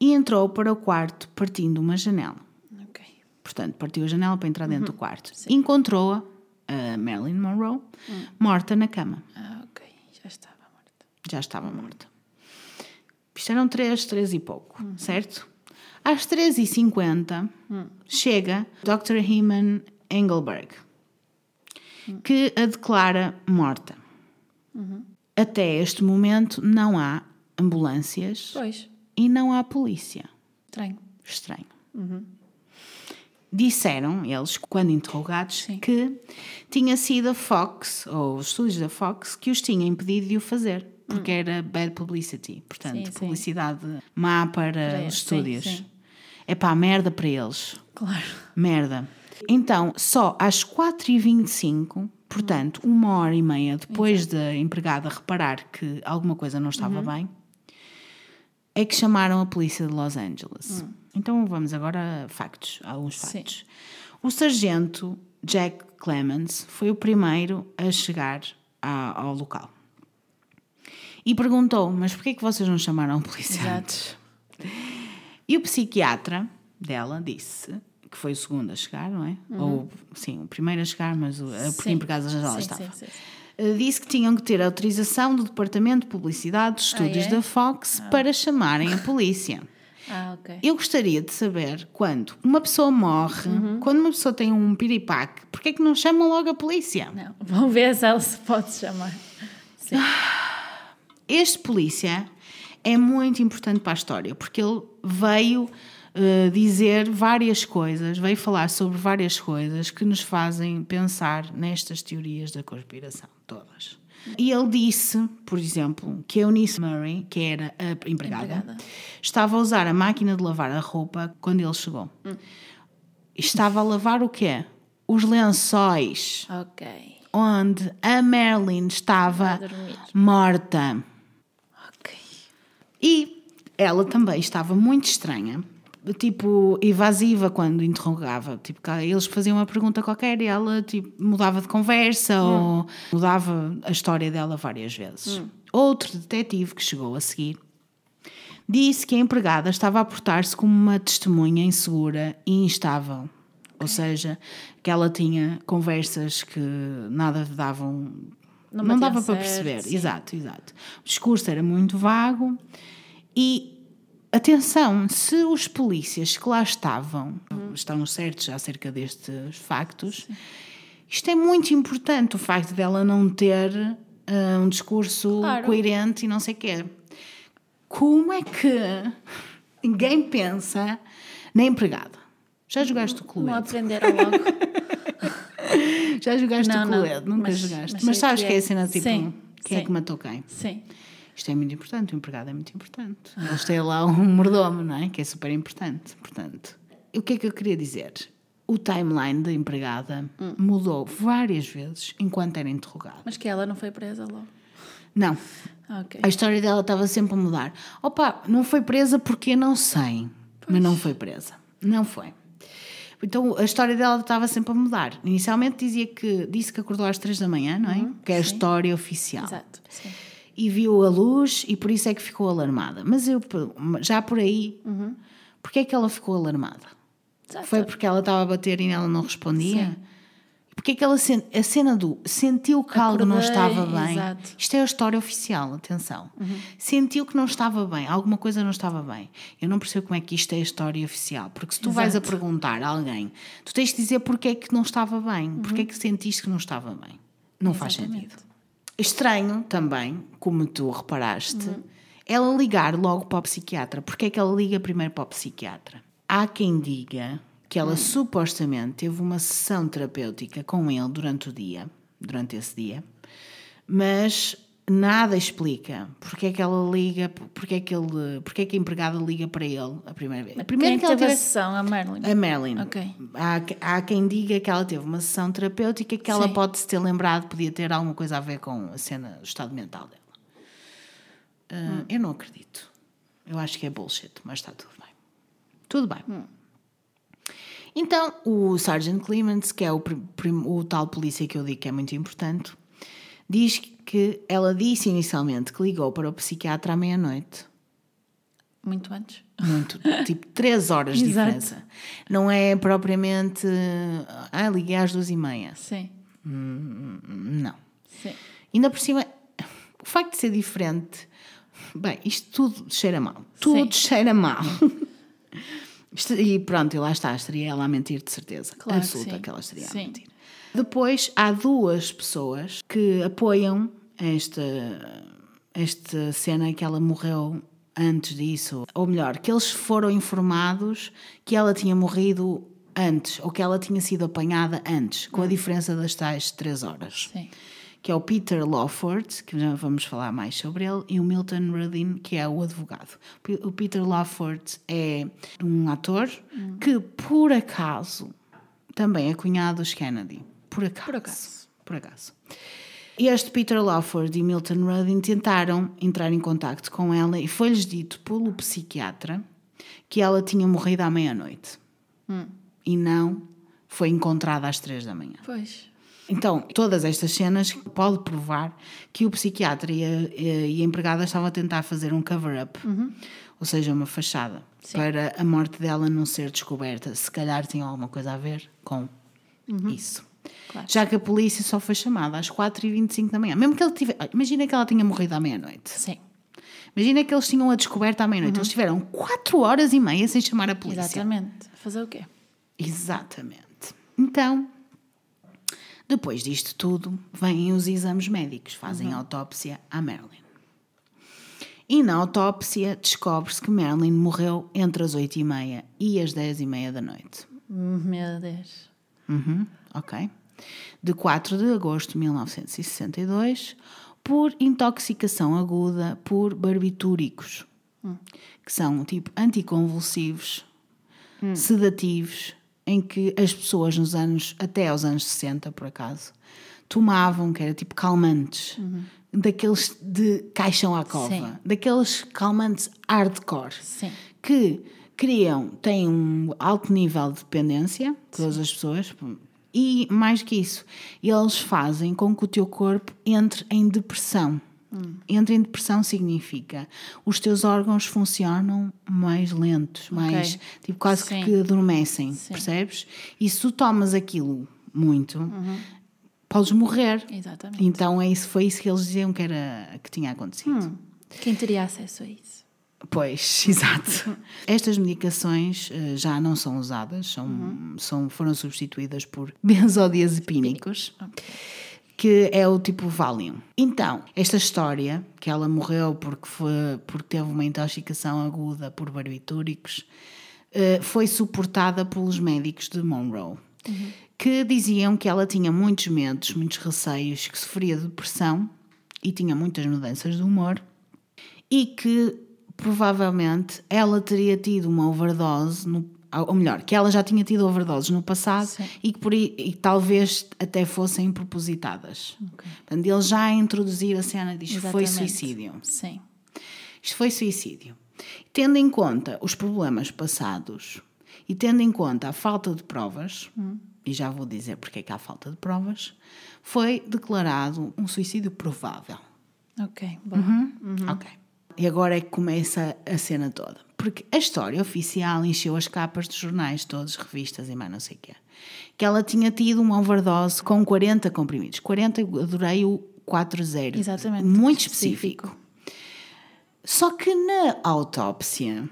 e entrou para o quarto partindo uma janela. Ok. Portanto, partiu a janela para entrar dentro do quarto. Encontrou-a, a Marilyn Monroe, morta na cama. Ah, ok. Já estava morta. Já estava morta. Isto eram três, três e pouco, certo? Às 3h50 chega Dr. Heman Engelberg, que a declara morta. Até este momento não há ambulâncias Pois. e não há polícia. Estranho. Estranho. Disseram eles, quando interrogados, Sim. que tinha sido a Fox, ou os estúdios da Fox, que os tinha impedido de o fazer, porque era bad publicity. Portanto, Hum. Sim, sim. publicidade má para os sim, estúdios. sim. É pá, merda para eles. Claro. Merda. Então, só às 4h25, portanto, uma hora e meia depois da empregada reparar que alguma coisa não estava bem, é que chamaram a polícia de Los Angeles. Então vamos agora a factos, a alguns Sim. factos. O sargento Jack Clemens foi o primeiro a chegar a- ao local. E perguntou, mas porquê que vocês não chamaram a polícia Exato. antes? E o psiquiatra dela disse que foi o segundo a chegar, não é? Ou, sim, o primeiro a chegar, mas o, porque Sim. empregada já lá Sim, estava. sim, sim. Uh, Disse que tinham que ter autorização do Departamento de Publicidade dos Estúdios é? da Fox para chamarem a polícia. Ah, ok. Eu gostaria de saber quando uma pessoa morre, Uhum. quando uma pessoa tem um piripaque, porquê é que não chamam logo a polícia? Não. Vão ver se ela se pode chamar. Sim. Este polícia é muito importante para a história, porque ele veio eh, dizer várias coisas, veio falar sobre várias coisas que nos fazem pensar nestas teorias da conspiração, todas. E ele disse, por exemplo, que a Eunice Murray, que era a empregada, Empregada. estava a usar a máquina de lavar a roupa quando ele chegou. Estava a lavar o quê? Os lençóis Ok. onde a Marilyn estava morta. Ok. E ela também estava muito estranha, tipo evasiva quando interrogava. Tipo, eles faziam uma pergunta qualquer e ela tipo, mudava de conversa ou mudava a história dela várias vezes. Outro detetive que chegou a seguir disse que a empregada estava a portar-se como uma testemunha insegura e instável. Ou seja, que ela tinha conversas que nada davam. Não Não, dava para certo, perceber. sim. Exato, exato. O discurso era muito vago e. Atenção, se os polícias que lá estavam estão certos acerca destes factos, isto é muito importante, o facto dela não ter ah, um discurso Claro. coerente e não sei o quê. Como é que ninguém pensa na empregada? Já jogaste o Não Cluedo? aprenderam logo. Já jogaste Não, o não. Cluedo? Nunca Mas- jogaste. mas Mas, sei sabes que que é é. a cena tipo, Sim, quem é sim. que matou quem? Sim. Isto é muito importante, o empregado é muito importante. Eles têm lá um mordomo, não é? Que é super importante. Portanto, o que é que eu queria dizer? O timeline da empregada Hum. mudou várias vezes enquanto era interrogada. Mas que ela não foi presa logo. Não, Ok. a história dela estava sempre a mudar. Opa, não foi presa porque não sei. Mas não foi presa. Não foi. Então a história dela estava sempre a mudar. Inicialmente dizia que disse que acordou às três da manhã, não é? que é a sim. história oficial. Exato. Sim. E viu a luz e por isso é que ficou alarmada. Mas eu já por aí, porque é que ela ficou alarmada? Exato. Foi porque ela estava a bater e ela não respondia? Sim. Porque é que ela a cena do sentiu que algo não Acordei, estava bem? exato. Uhum. Isto é a história oficial, atenção. Sentiu que não estava bem, alguma coisa não estava bem. Eu não percebo como é que isto é a história oficial, porque se tu vais a Exato. perguntar a alguém, tu tens de dizer porque é que não estava bem, porque é que sentiste que não estava bem. Não faz Uhum. Exatamente. sentido. Estranho também, como tu reparaste, Uhum. ela ligar logo para o psiquiatra. Porque é que ela liga primeiro para o psiquiatra? Há quem diga que ela supostamente teve uma sessão terapêutica com ele durante o dia, durante esse dia, mas nada explica porque é que ela liga, porque é que, ele, porque é que a empregada liga para ele a primeira vez. A primeira Quem que ela teve a sessão? A Marilyn. a Marilyn. Ok. Há, há quem diga que ela teve uma sessão terapêutica que ela Sim. pode se ter lembrado, podia ter alguma coisa a ver com a cena, o estado mental dela. Ah, Eu não acredito. Eu acho que é bullshit, mas está tudo bem. Tudo bem. Então, o Sergeant Clements, que é o, o tal polícia que eu digo que é muito importante, diz que ela disse inicialmente que ligou para o psiquiatra à meia-noite. Muito antes. Muito, tipo, três horas de diferença. Não é propriamente. Ah, liguei às duas e meia. Sim. Não. Sim. Ainda por cima, o facto de ser diferente. Bem, isto tudo cheira mal. Tudo cheira mal. E pronto, e lá está, estaria ela a mentir de certeza. Claro que Absoluta sim. que ela estaria Sim. a mentir. Depois há duas pessoas que apoiam esta, esta cena que ela morreu antes disso. Ou melhor, que eles foram informados que ela tinha morrido antes, ou que ela tinha sido apanhada antes, com a diferença das tais três horas Sim. que é o Peter Lawford, que já vamos falar mais sobre ele, e o Milton Rudin, que é o advogado. O Peter Lawford é um ator que, por acaso, também é cunhado dos Kennedy. Por acaso. Por acaso. Por acaso. Este Peter Lawford e Milton Rudin tentaram entrar em contacto com ela e foi-lhes dito pelo psiquiatra que ela tinha morrido à meia-noite. E não foi encontrada às três da manhã. Pois. Então, todas estas cenas pode provar que o psiquiatra e a, e a empregada estavam a tentar fazer um cover-up, ou seja, uma fachada, para a morte dela não ser descoberta. Se calhar tinha alguma coisa a ver com isso. Claro. Já que a polícia só foi chamada às 4h25 da manhã. Mesmo que ele tivesse. Imagina que ela tinha morrido à meia-noite. Sim. Imagina que eles tinham a descoberta à meia-noite. Eles tiveram 4 horas e meia sem chamar a polícia. Exatamente. Fazer o quê? Exatamente. Então, depois disto tudo, vêm os exames médicos, fazem autópsia à Marilyn. E na autópsia descobre-se que Marilyn morreu entre as 8h30 e as 10h30 da noite. Meu Deus. Uhum, ok. De 4 de agosto de 1962, por intoxicação aguda por barbitúricos, que são tipo anticonvulsivos, sedativos, em que as pessoas nos anos, até aos anos 60, por acaso, tomavam, que era tipo calmantes, daqueles de caixão à cova, Sim. daqueles calmantes hardcore Sim. que criam, têm um alto nível de dependência, todas as pessoas, e mais que isso, eles fazem com que o teu corpo entre em depressão. Entre em depressão significa os teus órgãos funcionam mais lentos, mais tipo quase Sim. que adormecem, Sim. percebes? E se tu tomas aquilo muito, podes morrer. Exatamente. Então é isso, foi isso que eles diziam que, era, que tinha acontecido. Quem teria acesso a isso? Pois, exato. Estas medicações eh, já não são usadas, são, são, foram substituídas por benzodiazepínicos, que é o tipo Valium. Então, esta história, que ela morreu porque, foi, porque teve uma intoxicação aguda por barbitúricos, eh, foi suportada pelos médicos de Monroe, que diziam que ela tinha muitos medos, muitos receios, que sofria de depressão e tinha muitas mudanças de humor e que provavelmente ela teria tido uma overdose, no, ou melhor, que ela já tinha tido overdoses no passado Sim. e que por, aí- e talvez até fossem propositadas. Portanto, ele já a introduzir a cena diz foi Exatamente. suicídio. Sim. Isto foi suicídio. Tendo em conta os problemas passados e tendo em conta a falta de provas, e já vou dizer porque é que há falta de provas, foi declarado um suicídio provável. Ok. Bom. Uhum. Ok. E agora é que começa a cena toda. Porque a história oficial encheu as capas dos jornais, todos, revistas e mais não sei o quê. Que ela tinha tido uma overdose com 40 comprimidos. 40, eu adorei o 40. Exatamente. Muito específico. Só que na autópsia,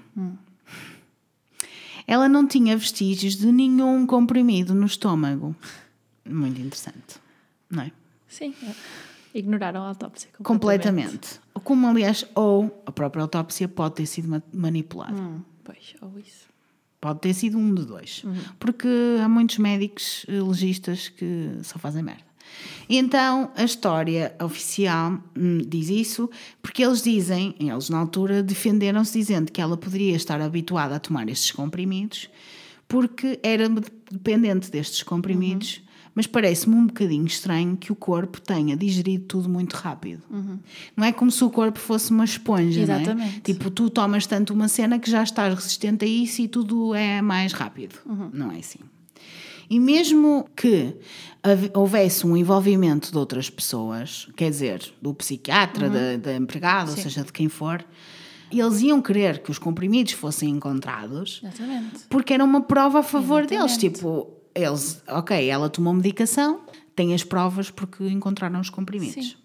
ela não tinha vestígios de nenhum comprimido no estômago. Muito interessante, não é? Sim. Ignoraram a autópsia. Completamente. Como, aliás, ou a própria autópsia pode ter sido ma- manipulada. Hum, pois, ou isso. Pode ter sido um de dois. Porque há muitos médicos legistas que só fazem merda. Então, a história oficial hum, diz isso porque eles dizem, eles na altura defenderam-se dizendo que ela poderia estar habituada a tomar estes comprimidos porque era dependente destes comprimidos, mas parece-me um bocadinho estranho que o corpo tenha digerido tudo muito rápido. Não é como se o corpo fosse uma esponja, é? Exatamente. Tipo, tu tomas tanto uma cena que já estás resistente a isso e tudo é mais rápido. Não é assim. E mesmo que houvesse um envolvimento de outras pessoas, quer dizer, do psiquiatra, da, da empregada, ou seja, de quem for, eles iam querer que os comprimidos fossem encontrados Exatamente. porque era uma prova a favor deles. Exatamente. Tipo, eles, ok, ela tomou medicação, tem as provas porque encontraram os comprimidos. Sim.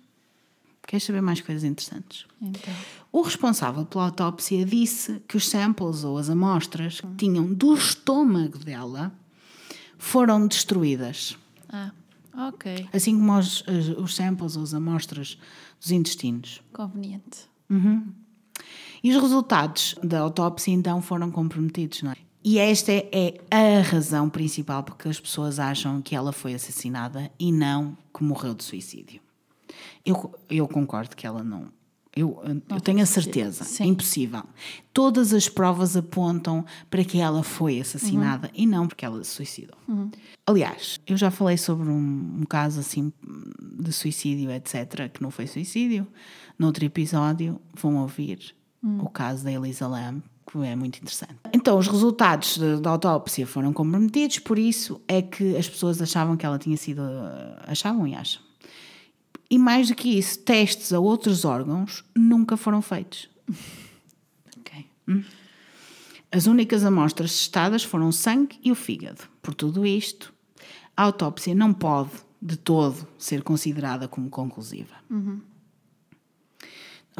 Queres saber mais coisas interessantes? Então. O responsável pela autópsia disse que os samples ou as amostras que tinham do estômago dela foram destruídas. Ah, ok. Assim como os, os samples ou as amostras dos intestinos. Conveniente. E os resultados da autópsia então foram comprometidos, não é? E esta é, a razão principal porque as pessoas acham que ela foi assassinada e não que morreu de suicídio. Eu, eu concordo que ela não. Eu, eu tenho a certeza, é impossível. Todas as provas apontam para que ela foi assassinada e não porque ela se suicidou. Aliás, eu já falei sobre um, um caso assim de suicídio, etc., que não foi suicídio. Noutro episódio, vão ouvir o caso da Elisa Lam, que é muito interessante. Então, os resultados da autópsia foram comprometidos, por isso é que as pessoas achavam que ela tinha sido. achavam e acham. E mais do que isso, testes a outros órgãos nunca foram feitos. Ok. As únicas amostras testadas foram o sangue e o fígado. Por tudo isto, a autópsia não pode, de todo, ser considerada como conclusiva.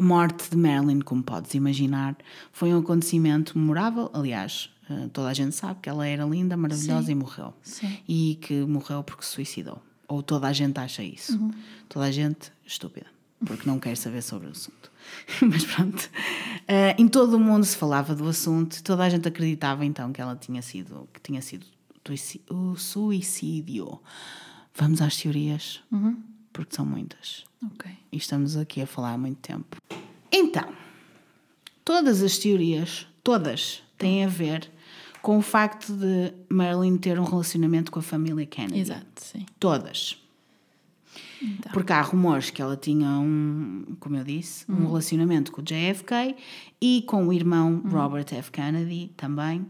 A morte de Marilyn, como podes imaginar, foi um acontecimento memorável. Aliás, eh, toda a gente sabe que ela era linda, maravilhosa Sim. e morreu. Sim. E que morreu porque se suicidou. Ou toda a gente acha isso. Toda a gente estúpida, porque não quer saber sobre o assunto. Mas pronto. Eh, em todo o mundo se falava do assunto, toda a gente acreditava então que ela tinha sido, que tinha sido o suicídio. Vamos às teorias, porque são muitas. Ok. E estamos aqui a falar há muito tempo. Então, todas as teorias, todas, têm a ver com o facto de Marilyn ter um relacionamento com a família Kennedy. Exato, sim. Todas. Então. Porque há rumores que ela tinha um, como eu disse, um relacionamento com o JFK e com o irmão Robert F. Kennedy também.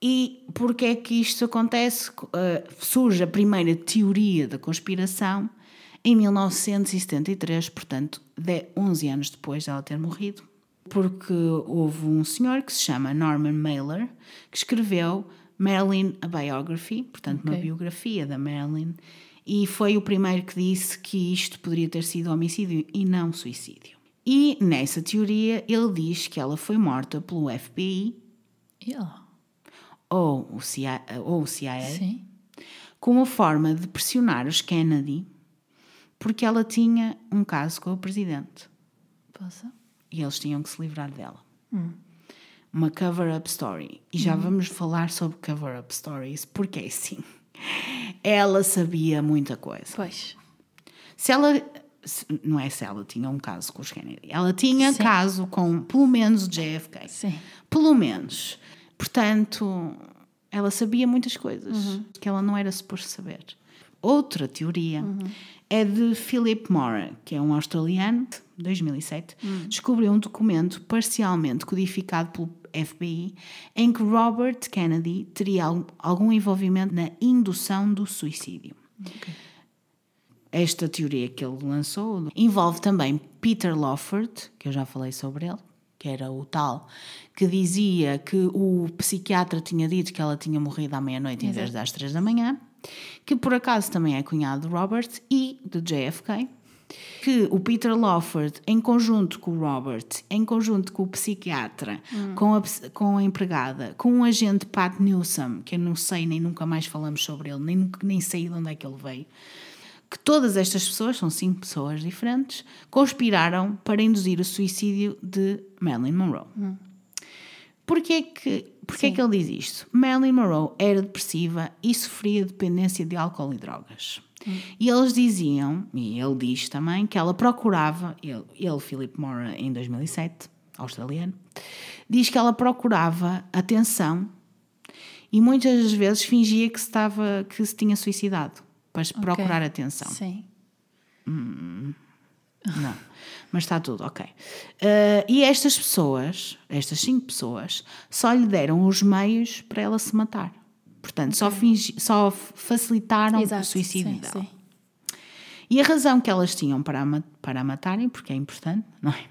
E porque é que isto acontece? Uh, surge a primeira teoria da conspiração em 1973, portanto, de 11 anos depois dela ter morrido. Porque houve um senhor que se chama Norman Mailer que escreveu Marilyn a Biography, portanto, uma Ok. biografia da Marilyn, e foi o primeiro que disse que isto poderia ter sido homicídio e não suicídio. E nessa teoria ele diz que ela foi morta pelo FBI ela? ou o CIA, ou o CIA Sim. como forma de pressionar os Kennedy porque ela tinha um caso com o presidente Posso? e eles tinham que se livrar dela. Uma cover-up story. E já vamos falar sobre cover-up stories, porque é assim. Ela sabia muita coisa. Pois. Se ela. se- Não é se ela tinha um caso com os Kennedy. Ela tinha Sim. caso com pelo menos o JFK. Sim. Pelo menos. Portanto, ela sabia muitas coisas Uhum. que ela não era suposto saber. Outra teoria Uhum. É de Philip Mora, que é um australiano, de 2007, Hum. descobriu um documento parcialmente codificado pelo FBI em que Robert Kennedy teria al- algum envolvimento na indução do suicídio. Esta teoria que ele lançou envolve também Peter Lawford, que eu já falei sobre ele, que era o tal que dizia que o psiquiatra tinha dito que ela tinha morrido à meia-noite em vez das três da manhã, que por acaso também é cunhado de Robert e de JFK, que o Peter Lawford, em conjunto com o Robert, em conjunto com o psiquiatra, com, a, com a empregada, com o agente Pat Newsom, que eu não sei nem nunca mais falamos sobre ele, nem, nem sei de onde é que ele veio, que todas estas pessoas, são cinco pessoas diferentes, conspiraram para induzir o suicídio de Marilyn Monroe. Porquê que, porquê Sim. que ele diz isto? Marilyn Monroe era depressiva e sofria de dependência de álcool e drogas. E eles diziam, e ele diz também, que ela procurava, ele, ele Philip Mora, em 2007, australiano, diz que ela procurava atenção e muitas das vezes fingia que se, estava, que se tinha suicidado para procurar atenção. Sim. Não, mas está tudo ok. Eh, e estas pessoas, estas cinco pessoas, só lhe deram os meios para ela se matar. Portanto, só, fingi, só facilitaram o Exato. suicídio sim, dela. sim. E a razão que elas tinham para a, para a matarem, porque é importante, não é?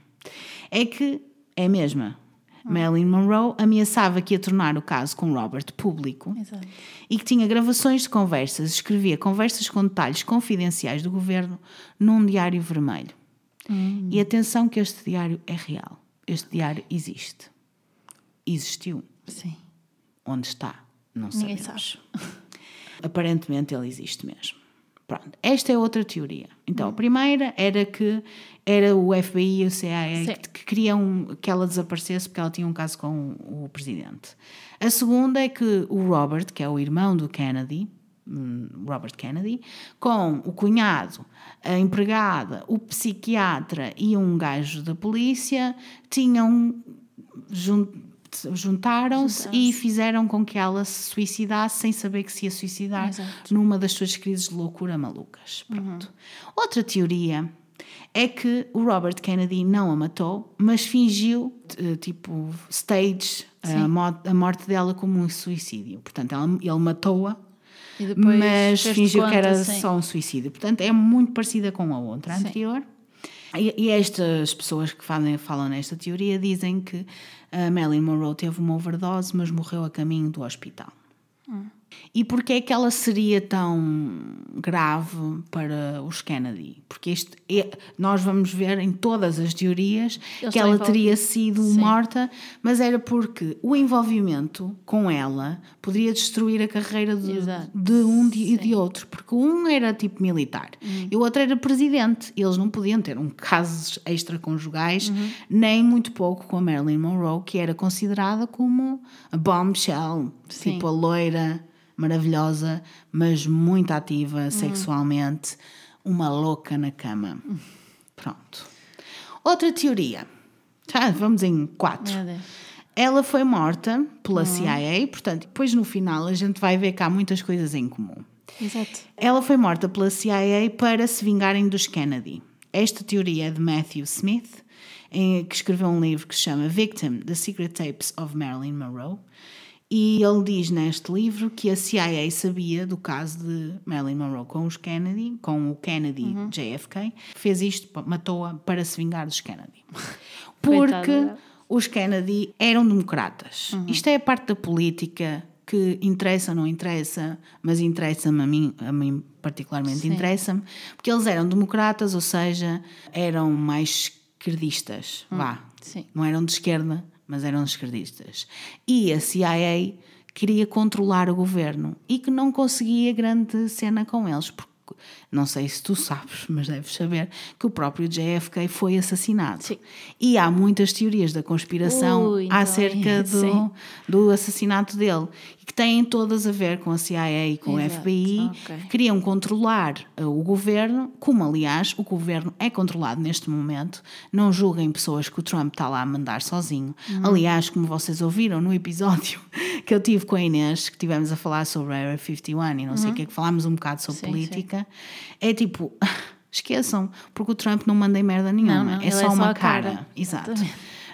É que é a mesma. Marilyn Monroe ameaçava que ia tornar o caso com Robert público Exato. e que tinha gravações de conversas, escrevia conversas com detalhes confidenciais do governo num diário vermelho. E atenção que este diário é real. Este diário existe. Existiu. Sim. Onde está? Não Ninguém sabemos. Aparentemente ele existe mesmo. Pronto, esta é outra teoria. Então, a primeira era que era o FBI e o CIA Sim. que, que queriam que ela desaparecesse porque ela tinha um caso com o presidente. A segunda é que o Robert, que é o irmão do Kennedy, hum, Robert Kennedy, com o cunhado, a empregada, o psiquiatra e um gajo da polícia, tinham jun- juntaram-se e fizeram com que ela se suicidasse sem saber que se ia suicidar Exato. numa das suas crises de loucura malucas. Pronto. Outra teoria é que o Robert Kennedy não a matou, mas fingiu, t- tipo, stage a, mo- a morte dela como um suicídio. Portanto, ela- ele matou-a, mas fingiu conta, que era sim. só um suicídio. Portanto, é muito parecida com a outra Sim. anterior. E, e estas pessoas que falam, falam nesta teoria dizem que a Marilyn Monroe teve uma overdose, mas morreu a caminho do hospital. Hum. E porquê é que ela seria tão grave para os Kennedy? Porque é- nós vamos ver em todas as teorias Eles que ela teria sido Sim. morta, mas era porque o envolvimento com ela poderia destruir a carreira de, de um e de outro, porque um era tipo militar e o outro era presidente. Eles não podiam ter um casos extraconjugais, nem muito pouco com a Marilyn Monroe, que era considerada como a bombshell, Sim. tipo a loira maravilhosa, mas muito ativa sexualmente, uma louca na cama. Pronto. Outra teoria. Já vamos em quatro. Meu Deus. Ela foi morta pela CIA, portanto, depois no final a gente vai ver que há muitas coisas em comum. Exato. Ela foi morta pela CIA para se vingarem dos Kennedy. Esta teoria é de Matthew Smith, em- que escreveu um livro que se chama Victim: The Secret Tapes of Marilyn Monroe. E ele diz neste livro que a CIA sabia do caso de Marilyn Monroe com os Kennedy, com o Kennedy JFK, fez isto, matou-a para se vingar dos Kennedy. Porque Coitada. Os Kennedy eram democratas. Isto é a parte da política que interessa ou não interessa, mas interessa-me a mim, a mim particularmente interessa-me, porque eles eram democratas, ou seja, eram mais esquerdistas, vá. sim. Não eram de esquerda, mas eram esquerdistas. E a CIA queria controlar o governo e que não conseguia grande cena com eles, porque não sei se tu sabes, mas deves saber que o próprio JFK foi assassinado. Sim. E há muitas teorias da conspiração Ui, então acerca é, do, sim. do assassinato dele que têm todas a ver com a CIA e com o Exato, FBI. ok. que Queriam controlar uh, o governo, como aliás o governo é controlado neste momento. Não julguem pessoas que o Trump está lá a mandar sozinho. Uhum. Aliás, como vocês ouviram no episódio que eu tive com a Inês, que tivemos a falar sobre a Area 51 e não sei o que, que falámos um bocado sobre Uhum. Sim, política, é tipo. Esqueçam, porque o Trump não manda em merda nenhuma, Não, não, é só é só uma cara. cara. Exato.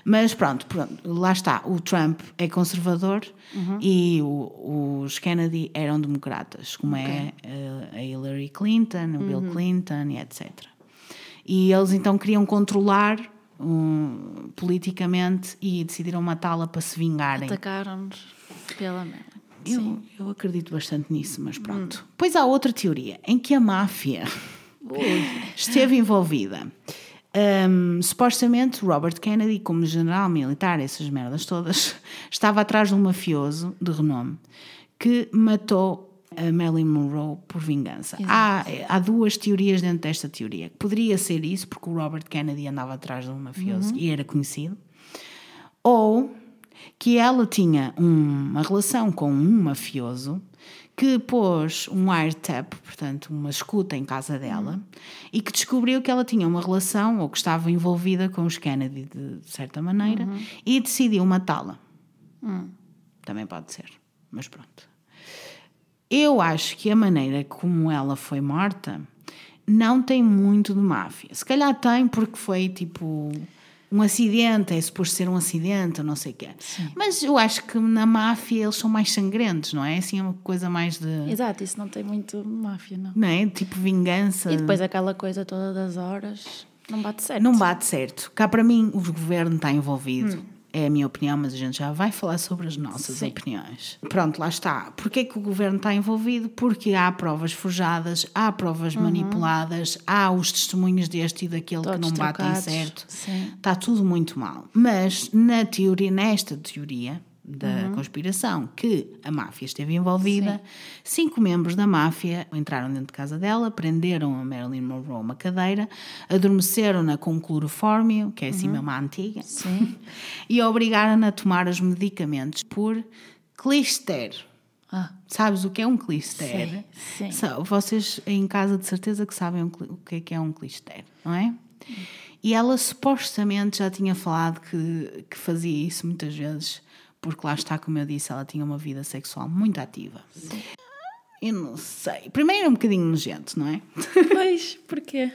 Mas pronto, pronto, lá está. O Trump é conservador Uhum. e o- os Kennedy eram democratas, como é eh, a Hillary Clinton, o Uhum. Bill Clinton e etc. E eles então queriam controlar um, politicamente e decidiram matá-la para se vingarem. Atacaram-nos pela merda. Eu, eu acredito bastante nisso, mas pronto. Pois há outra teoria em que a máfia esteve envolvida. Hum, supostamente, Robert Kennedy, como general militar, essas merdas todas, estava atrás de um mafioso de renome que matou a Marilyn Monroe por vingança. Há, há duas teorias dentro desta teoria. Poderia ser isso, porque o Robert Kennedy andava atrás de um mafioso e era conhecido, ou que ela tinha uma relação com um mafioso que pôs um wiretap, portanto, uma escuta em casa dela, e que descobriu que ela tinha uma relação ou que estava envolvida com os Kennedy de, de certa maneira e decidiu matá-la. Também pode ser, mas pronto. Eu acho que a maneira como ela foi morta não tem muito de máfia. Se calhar tem porque foi tipo um acidente, é suposto ser um acidente, não sei o quê. Mas eu acho que na máfia eles são mais sangrentos, não é? Assim é uma coisa mais de. Exato, isso não tem muito máfia, não. Não é? Tipo vingança. E depois aquela coisa toda das horas não bate certo. Não bate certo. Cá para mim o governo está envolvido. É a minha opinião, mas a gente já vai falar sobre as nossas Sim. opiniões. Pronto, lá está. Porquê que o governo está envolvido? Porque há provas forjadas, há provas manipuladas, há os testemunhos deste e daquele que Todos não batem trocados. certo. Sim. Está tudo muito mal. Mas na teoria, nesta teoria da Uhum. conspiração que a máfia esteve envolvida, cinco membros da máfia entraram dentro de casa dela, prenderam a Marilyn Monroe a uma cadeira, adormeceram-na com clorofórmio, que é assim mesmo a antiga, Uhum. Sim. e obrigaram-na a tomar os medicamentos por clister. Ah, Sabes o que é um clister? Sim, sim. Vocês em casa de certeza que sabem o que é que é um clister, não é? E ela supostamente já tinha falado que, que fazia isso muitas vezes, porque lá está, como eu disse, ela tinha uma vida sexual muito ativa. Eu não sei. Primeiro é um bocadinho nojento, não é? pois, porquê?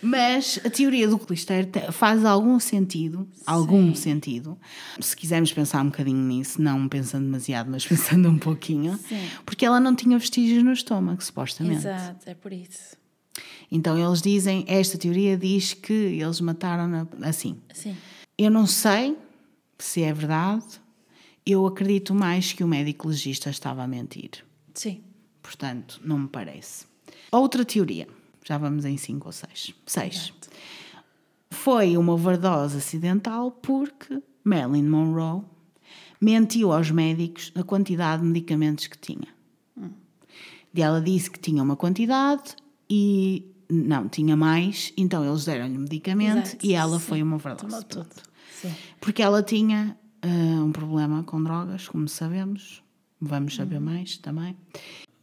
Mas a teoria do clister te- faz algum sentido, algum sentido. Se quisermos pensar um bocadinho nisso, não pensando demasiado, mas pensando um pouquinho, Sim. porque ela não tinha vestígios no estômago, supostamente. Exato, é por isso. Então eles dizem, esta teoria diz que eles mataram-na assim. Sim. Eu não sei se é verdade, eu acredito mais que o médico legista estava a mentir. Sim. Portanto, não me parece. Outra teoria, já vamos em 5 ou 6. 6. Exato. Foi uma overdose acidental porque Marilyn Monroe mentiu aos médicos a quantidade de medicamentos que tinha. E ela disse que tinha uma quantidade e não, tinha mais, então eles deram-lhe medicamento Exato, e ela sim. foi uma overdose. Porque ela tinha ah, um problema com drogas, como sabemos, vamos saber Uhum. mais também.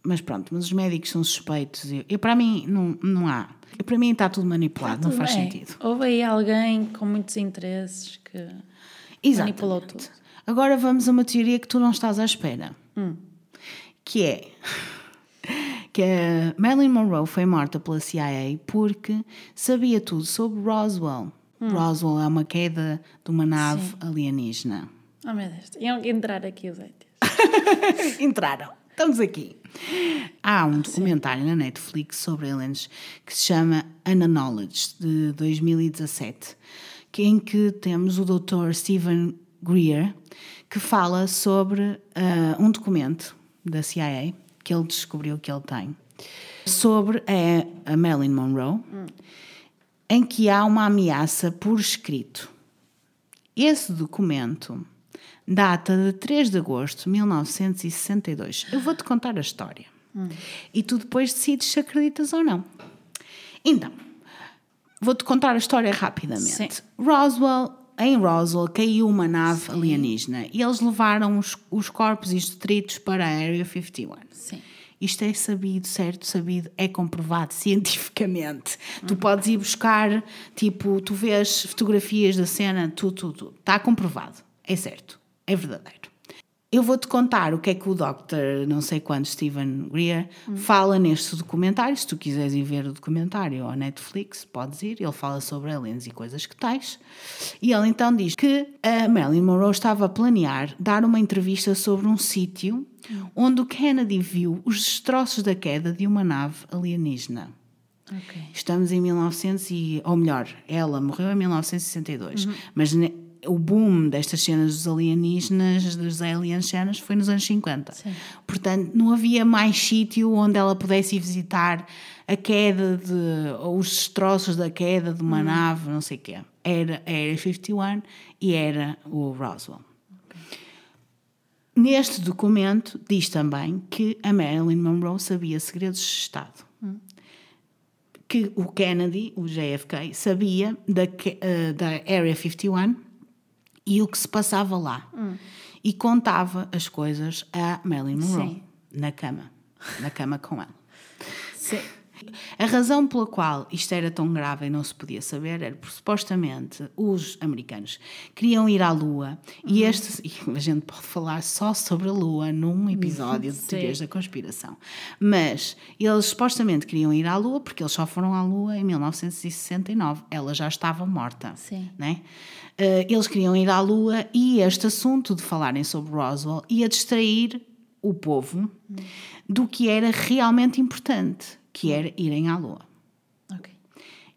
Mas pronto, mas os médicos são suspeitos. E, para mim, não, não há. E para mim está tudo manipulado, não Tudo faz bem. sentido. Houve aí alguém com muitos interesses que manipulou Exatamente. tudo. Agora vamos a uma teoria que tu não estás à espera. Hum. Que é que a Marilyn Monroe foi morta pela CIA porque sabia tudo sobre Roswell. Hum. Roswell é uma queda de uma nave alienígena. Oh meu Deus, iam entrar aqui os ETs. Entraram. Estamos aqui. Há um documentário na Netflix sobre aliens que se chama Unacknowledged, de 2017, que- em que temos o Dr. Stephen Greer, que fala sobre ah, um documento da CIA que ele descobriu que ele tem sobre a, a Marilyn Monroe, em que há uma ameaça por escrito. Esse documento data de 3 de agosto de 1962. Eu vou-te contar a história. E tu depois decides se acreditas ou não. Então, vou-te contar a história rapidamente. Sim. Roswell, em Roswell, caiu uma nave alienígena e eles levaram os, os corpos e os detritos para a Area 51. Sim. Isto é sabido, certo? Sabido, é comprovado cientificamente. Tu podes ir buscar, tipo, tu vês fotografias da cena, tudo, tudo, tudo. Está comprovado. É certo. É verdadeiro. Eu vou-te contar o que é que o Dr. não sei quando, Stephen Greer, fala neste documentário. Se tu quiseres ir ver o documentário ao Netflix, podes ir. Ele fala sobre aliens e coisas que tais. E ele então diz que a Marilyn Monroe estava a planear dar uma entrevista sobre um sítio onde o Kennedy viu os destroços da queda de uma nave alienígena. Ok. Estamos em 1900 e, ou melhor, ela morreu em 1962, mas ne- o boom destas cenas dos alienígenas, das aliens cenas, foi nos anos 50. Sim. Portanto, não havia mais sítio onde ela pudesse visitar a queda de, ou os destroços da queda de uma nave, não sei o quê. Era a Area 51 e era o Roswell. Neste documento diz também que a Marilyn Monroe sabia segredos de Estado que o Kennedy, o JFK, sabia da, eh, da Area 51 e o que se passava lá. E contava as coisas a Marilyn Monroe. Sim. na cama. Na cama com ela. Sim. A razão pela qual isto era tão grave e não se podia saber era porque supostamente os americanos queriam ir à Lua e este. E a gente pode falar só sobre a Lua num episódio de. Teorias da Conspiração. Mas eles supostamente queriam ir à Lua porque eles só foram à Lua em 1969. Ela já estava morta. Sim. Né? Eh, eles queriam ir à Lua e este assunto de falarem sobre Roswell ia distrair o povo do que era realmente importante, que era irem à Lua.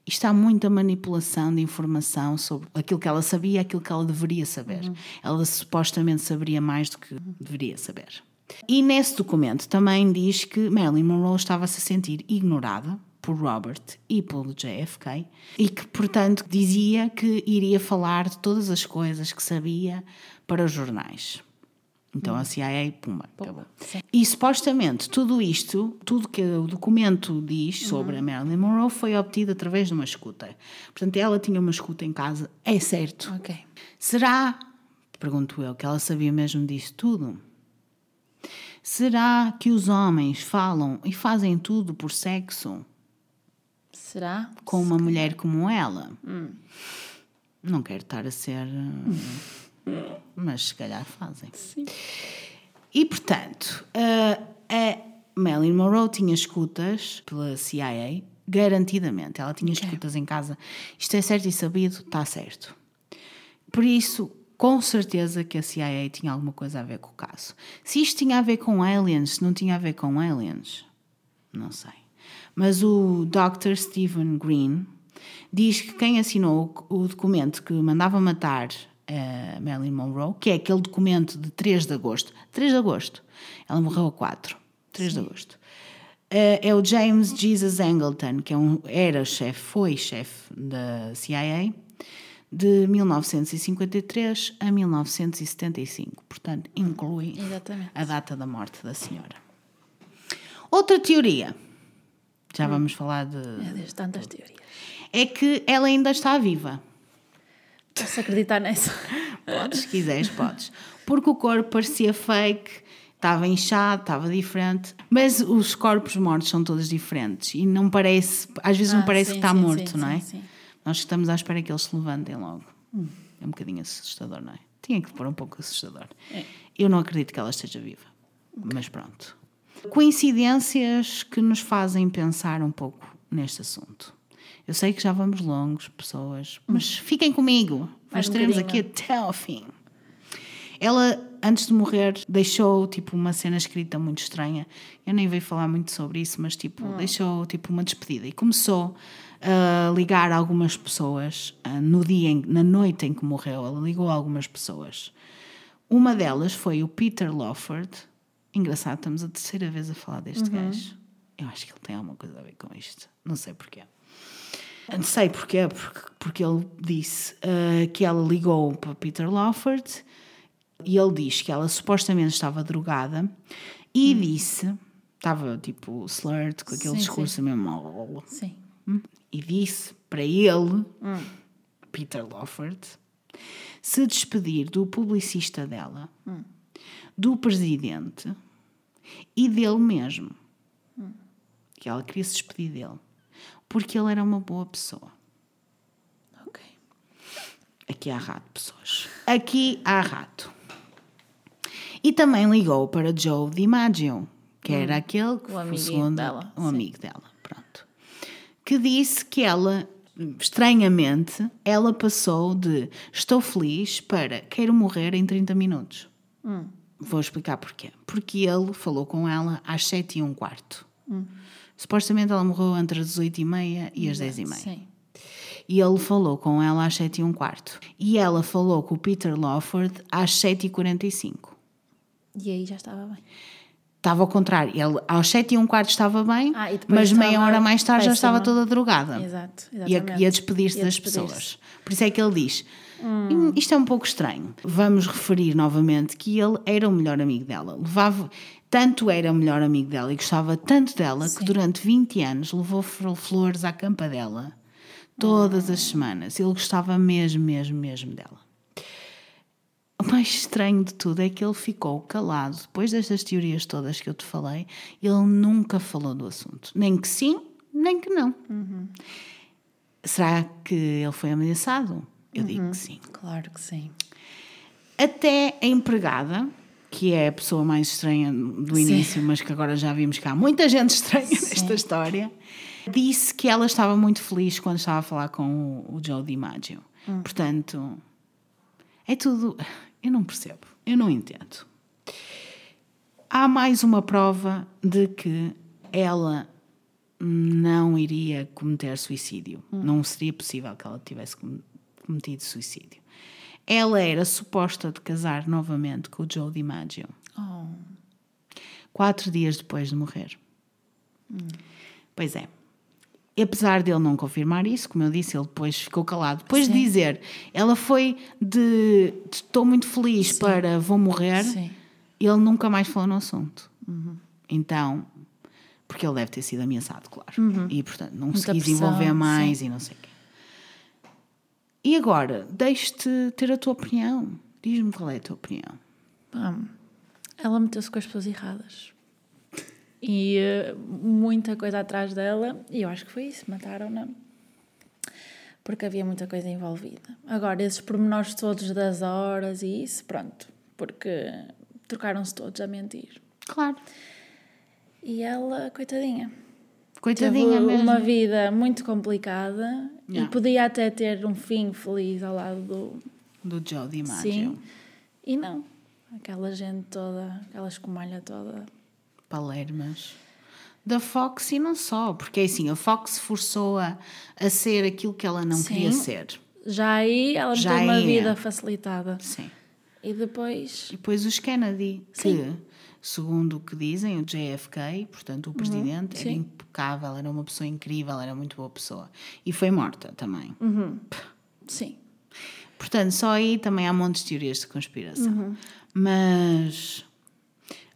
Isto há muita manipulação de informação sobre aquilo que ela sabia, aquilo que ela deveria saber. Ela supostamente saberia mais do que deveria saber. E nesse documento também diz que Marilyn Monroe estava-se a sentir ignorada por Robert e pelo JFK e que, portanto, dizia que iria falar de todas as coisas que sabia para os jornais. Então a CIA, pumba, acabou. sim. E supostamente tudo isto, tudo que o documento diz sobre a Marilyn Monroe foi obtido através de uma escuta. Portanto, ela tinha uma escuta em casa, é certo. Será, pergunto eu, que ela sabia mesmo disso tudo? Será que os homens falam e fazem tudo por sexo Será? com uma mulher como ela? Não quero estar a ser. uh, Mas se calhar fazem. Sim. E portanto, uh, a Marilyn Monroe tinha escutas pela CIA, garantidamente. Ela tinha escutas em casa. Isto é certo e sabido, está certo. Por isso, com certeza que a CIA tinha alguma coisa a ver com o caso. Se isto tinha a ver com aliens, se não tinha a ver com aliens, não sei. Mas o Dr. Stephen Green diz que quem assinou o documento que mandava matar a Marilyn Monroe, que é aquele documento de 3 de agosto, 3 de agosto, ela morreu a 4, 3 de agosto, eh, é o James Jesus Angleton, que é um, era chefe, foi chefe da CIA, de 1953 a 1975. Portanto, inclui Exatamente. a data da morte da senhora. Outra teoria, já vamos falar de. Meu Deus, tantas teorias. É que ela ainda está viva. Posso acreditar nessa? Podes, se quiseres, podes. Porque o corpo parecia fake, estava inchado, estava diferente. Mas os corpos mortos são todos diferentes e não parece, às vezes não Ah, parece sim, que está sim, morto, sim, não é? sim, sim. Nós estamos à espera que eles se levantem logo. É um bocadinho assustador, não é? Tinha que pôr um pouco assustador. É. Eu não acredito que ela esteja viva. Mas pronto. Coincidências que nos fazem pensar um pouco neste assunto. Eu sei que já vamos longos, pessoas, mas fiquem comigo. Nós um teremos aqui até ao fim. Ela, antes de morrer, deixou tipo uma cena escrita muito estranha. Eu nem veio falar muito sobre isso, mas tipo, deixou tipo uma despedida e começou a ligar a algumas pessoas ah, no dia, em, na noite em que morreu. Ela ligou a algumas pessoas. Uma delas foi o Peter Lawford. Engraçado, estamos a terceira vez a falar deste gajo. Eu acho que ele tem alguma coisa a ver com isto. Não sei porquê. Não sei porquê, porque, porque ele disse ah, que ela ligou para Peter Lawford e ele diz que ela supostamente estava drogada e disse, estava tipo slurred com aquele Sim, discurso mesmo, Sim. e disse para ele, Peter Lawford, se despedir do publicista dela, do presidente e dele mesmo. Que ela queria se despedir dele. Porque ele era uma boa pessoa. Ok. Aqui há rato, pessoas. Aqui há rato. E também ligou para Joe DiMaggio, que era aquele que O foi amiguinho segundo, dela, um amigo dela, pronto. Que disse que ela, estranhamente, ela passou de estou feliz para quero morrer em 30 minutos. Hum. Vou explicar porquê. Porque ele falou com ela às 7 e um quarto. Hum. Supostamente ela morreu entre as 8 e meia e as 10 e meia. Sim. E ele falou com ela às 7 e um quarto. E ela falou com o Peter Lawford às 7 e 45. E aí já estava bem. Estava ao contrário. Ele aos 7 e um quarto estava bem, Ah, mas meia estava hora mais tarde já estava toda drogada. Exato, E a, exatamente. e a despedir-se das pessoas. Por isso é que ele diz: "Hum, isto é um pouco estranho. Vamos referir novamente que ele era o melhor amigo dela. Levava. Tanto era o melhor amigo dela e gostava tanto dela que durante 20 anos levou fl- flores à campa dela todas as semanas. Ele gostava mesmo, mesmo, mesmo dela. o mais estranho de tudo é que ele ficou calado. Depois destas teorias todas que eu te falei, ele nunca falou do assunto. Nem que sim, nem que não. Será que ele foi ameaçado? Eu digo que sim. Claro que sim. Até a empregada, que é a pessoa mais estranha do Sim. início, mas que agora já vimos que há muita gente estranha nesta história, disse que ela estava muito feliz quando estava a falar com o, o Joe DiMaggio. Portanto, é tudo. Eu não percebo, eu não entendo. Há mais uma prova de que ela não iria cometer suicídio. Não seria possível que ela tivesse cometido suicídio. Ela era suposta de casar novamente com o Joe DiMaggio. Oh, Quatro dias depois de morrer. Pois é. E apesar dele não confirmar isso, como eu disse, ele depois ficou calado. Depois de Sim. dizer, ela foi de de estou muito feliz para vou morrer, Sim. ele nunca mais falou no assunto. Então, porque ele deve ter sido ameaçado, claro. E portanto, não se Muita quis pressão, envolver mais e não sei o quê. E agora, deixe-te ter a tua opinião. Diz-me qual é a tua opinião. pá, ela meteu-se com as pessoas erradas. E eh, muita coisa atrás dela, e eu acho que foi isso, mataram-na. Porque havia muita coisa envolvida. Agora, esses pormenores todos das horas e isso, pronto. Porque trocaram-se todos a mentir. Claro. E ela, coitadinha, Coitadinha teve mesmo. uma vida muito complicada Yeah. e podia até ter um fim feliz ao lado do. Do Joe DiMaggio. Sim. E não. Aquela gente toda, aquela escumalha toda. Palermas. Da Fox e não só, porque é assim, a Fox forçou-a a ser aquilo que ela não Sim. queria ser. Já aí ela Já teve uma é. vida facilitada. Sim. E depois. E depois os Kennedy, Sim. que, segundo o que dizem, o JFK, portanto o presidente, era Uhum. sim. impecável, era uma pessoa incrível, era muito boa pessoa. E foi morta também. Uhum. Sim. Portanto, só aí também há montes de teorias de conspiração. Uhum. Mas,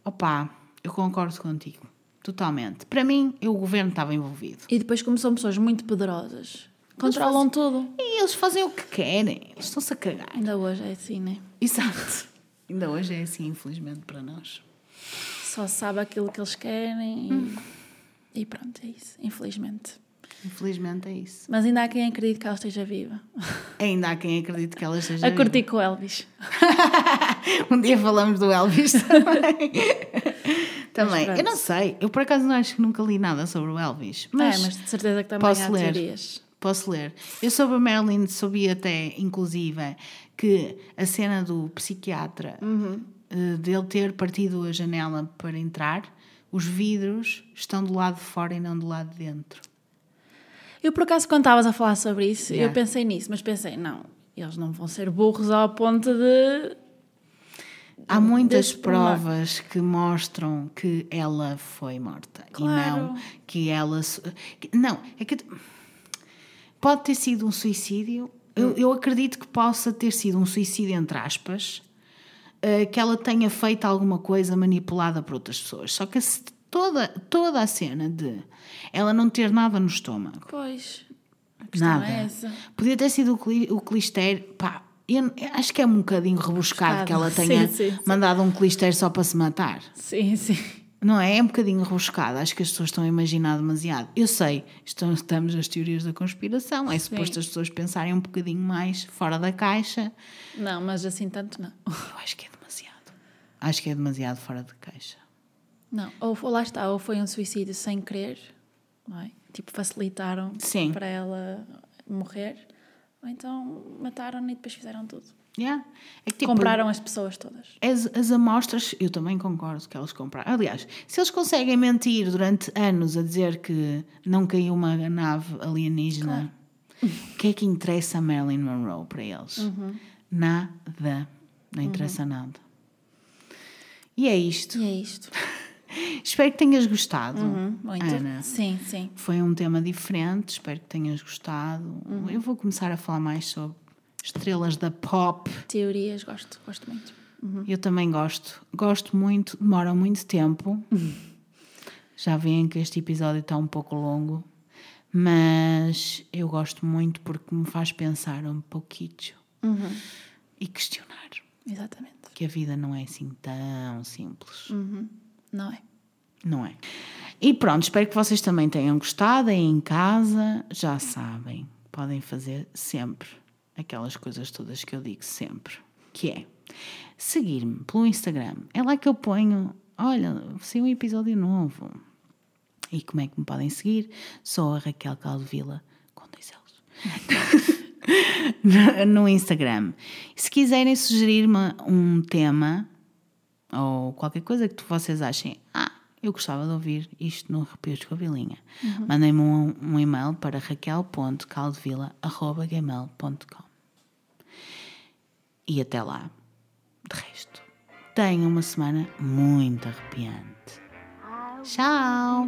opá, eu concordo contigo, totalmente. Para mim, eu, o governo estava envolvido. E depois, como são pessoas muito poderosas, controlam tudo. E eles fazem o que querem, eles estão-se a cagar. Ainda hoje é assim, né? Exato. Ainda hoje é assim, infelizmente, para nós. Só sabe aquilo que eles querem e, Hum. e pronto, é isso. Infelizmente. Infelizmente é isso. Mas ainda há quem acredite que ela esteja viva. Ainda há quem acredite que ela esteja A viva. curtir com o Elvis. um dia falamos do Elvis também. também. Eu não sei. Eu por acaso não acho que nunca li nada sobre o Elvis. Mas, é, mas de certeza que também posso há ler. teorias. posso ler. Eu sobre a Marilyn sabia até, inclusive, que a cena do psiquiatra Uhum. Eh, dele ter partido a janela para entrar, os vidros estão do lado de fora e não do lado de dentro. Eu, por acaso, quando estavas a falar sobre isso, Yeah. eu pensei nisso, mas pensei, não, eles não vão ser burros ao ponto de. Há muitas provas que mostram que ela foi morta Claro. e não que ela. Não, é que pode ter sido um suicídio. Eu, eu acredito que possa ter sido um suicídio, entre aspas, eh, que ela tenha feito alguma coisa manipulada por outras pessoas. Só que se- toda, toda a cena de ela não ter nada no estômago, Pois. Nada. é essa. Podia ter sido o, cli, o clister. Pá, eu, acho que é um bocadinho rebuscado Rebuscado. que ela Sim, tenha sim, sim. mandado um clister só para se matar. Sim, sim. Não é? É um bocadinho rebuscado. Acho que as pessoas estão a imaginar demasiado. Eu sei, estão, estamos nas teorias da conspiração. É suposto as pessoas pensarem um bocadinho mais fora da caixa. Não, mas assim tanto não. Eu acho que é. Acho que é demasiado fora da caixa. Não, ou, ou lá está, ou foi um suicídio sem querer, não é? Tipo, facilitaram Sim. para ela morrer, ou então mataram-na e depois fizeram tudo. Yeah. É que, tipo, Compraram as pessoas todas. As, as amostras, eu também concordo que elas compraram. Aliás, se eles conseguem mentir durante anos a dizer que não caiu uma nave alienígena, o que é que interessa a Marilyn Monroe para eles? Uhum. Nada. Não interessa nada. E é isto. E é isto. Espero que tenhas gostado, Uhum, muito. Ana. Sim, sim. Foi um tema diferente, espero que tenhas gostado. Uhum. Eu vou começar a falar mais sobre estrelas da pop. Teorias, gosto, gosto muito. Eu também gosto. Gosto muito, demora muito tempo. Já veem que este episódio está um pouco longo, mas eu gosto muito porque me faz pensar um pouquinho e questionar. Exatamente. Que a vida não é assim tão simples. Não é? Não é? E pronto, espero que vocês também tenham gostado. Aí em casa, já sabem, podem fazer sempre aquelas coisas todas que eu digo sempre, que é seguir-me pelo Instagram. É lá que eu ponho, olha, saiu um episódio novo. E como é que me podem seguir? Sou a Raquel Caldevila, com dois L's. no- Instagram. Se quiserem sugerir-me um tema ou qualquer coisa que vocês achem, ah, eu gostava de ouvir isto no Arrepios de Cabelinha, mandem-me um, um e-mail para raquel.caldevila.gmail.com E até lá. De resto, tenham uma semana muito arrepiante. Tchau!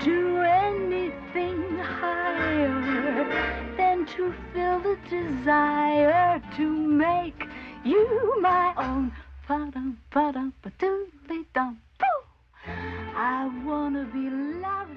to anything higher than to fill the desire to make you my own. Ba-dum, ba-dum, ba-doodly-dum. I wanna be loved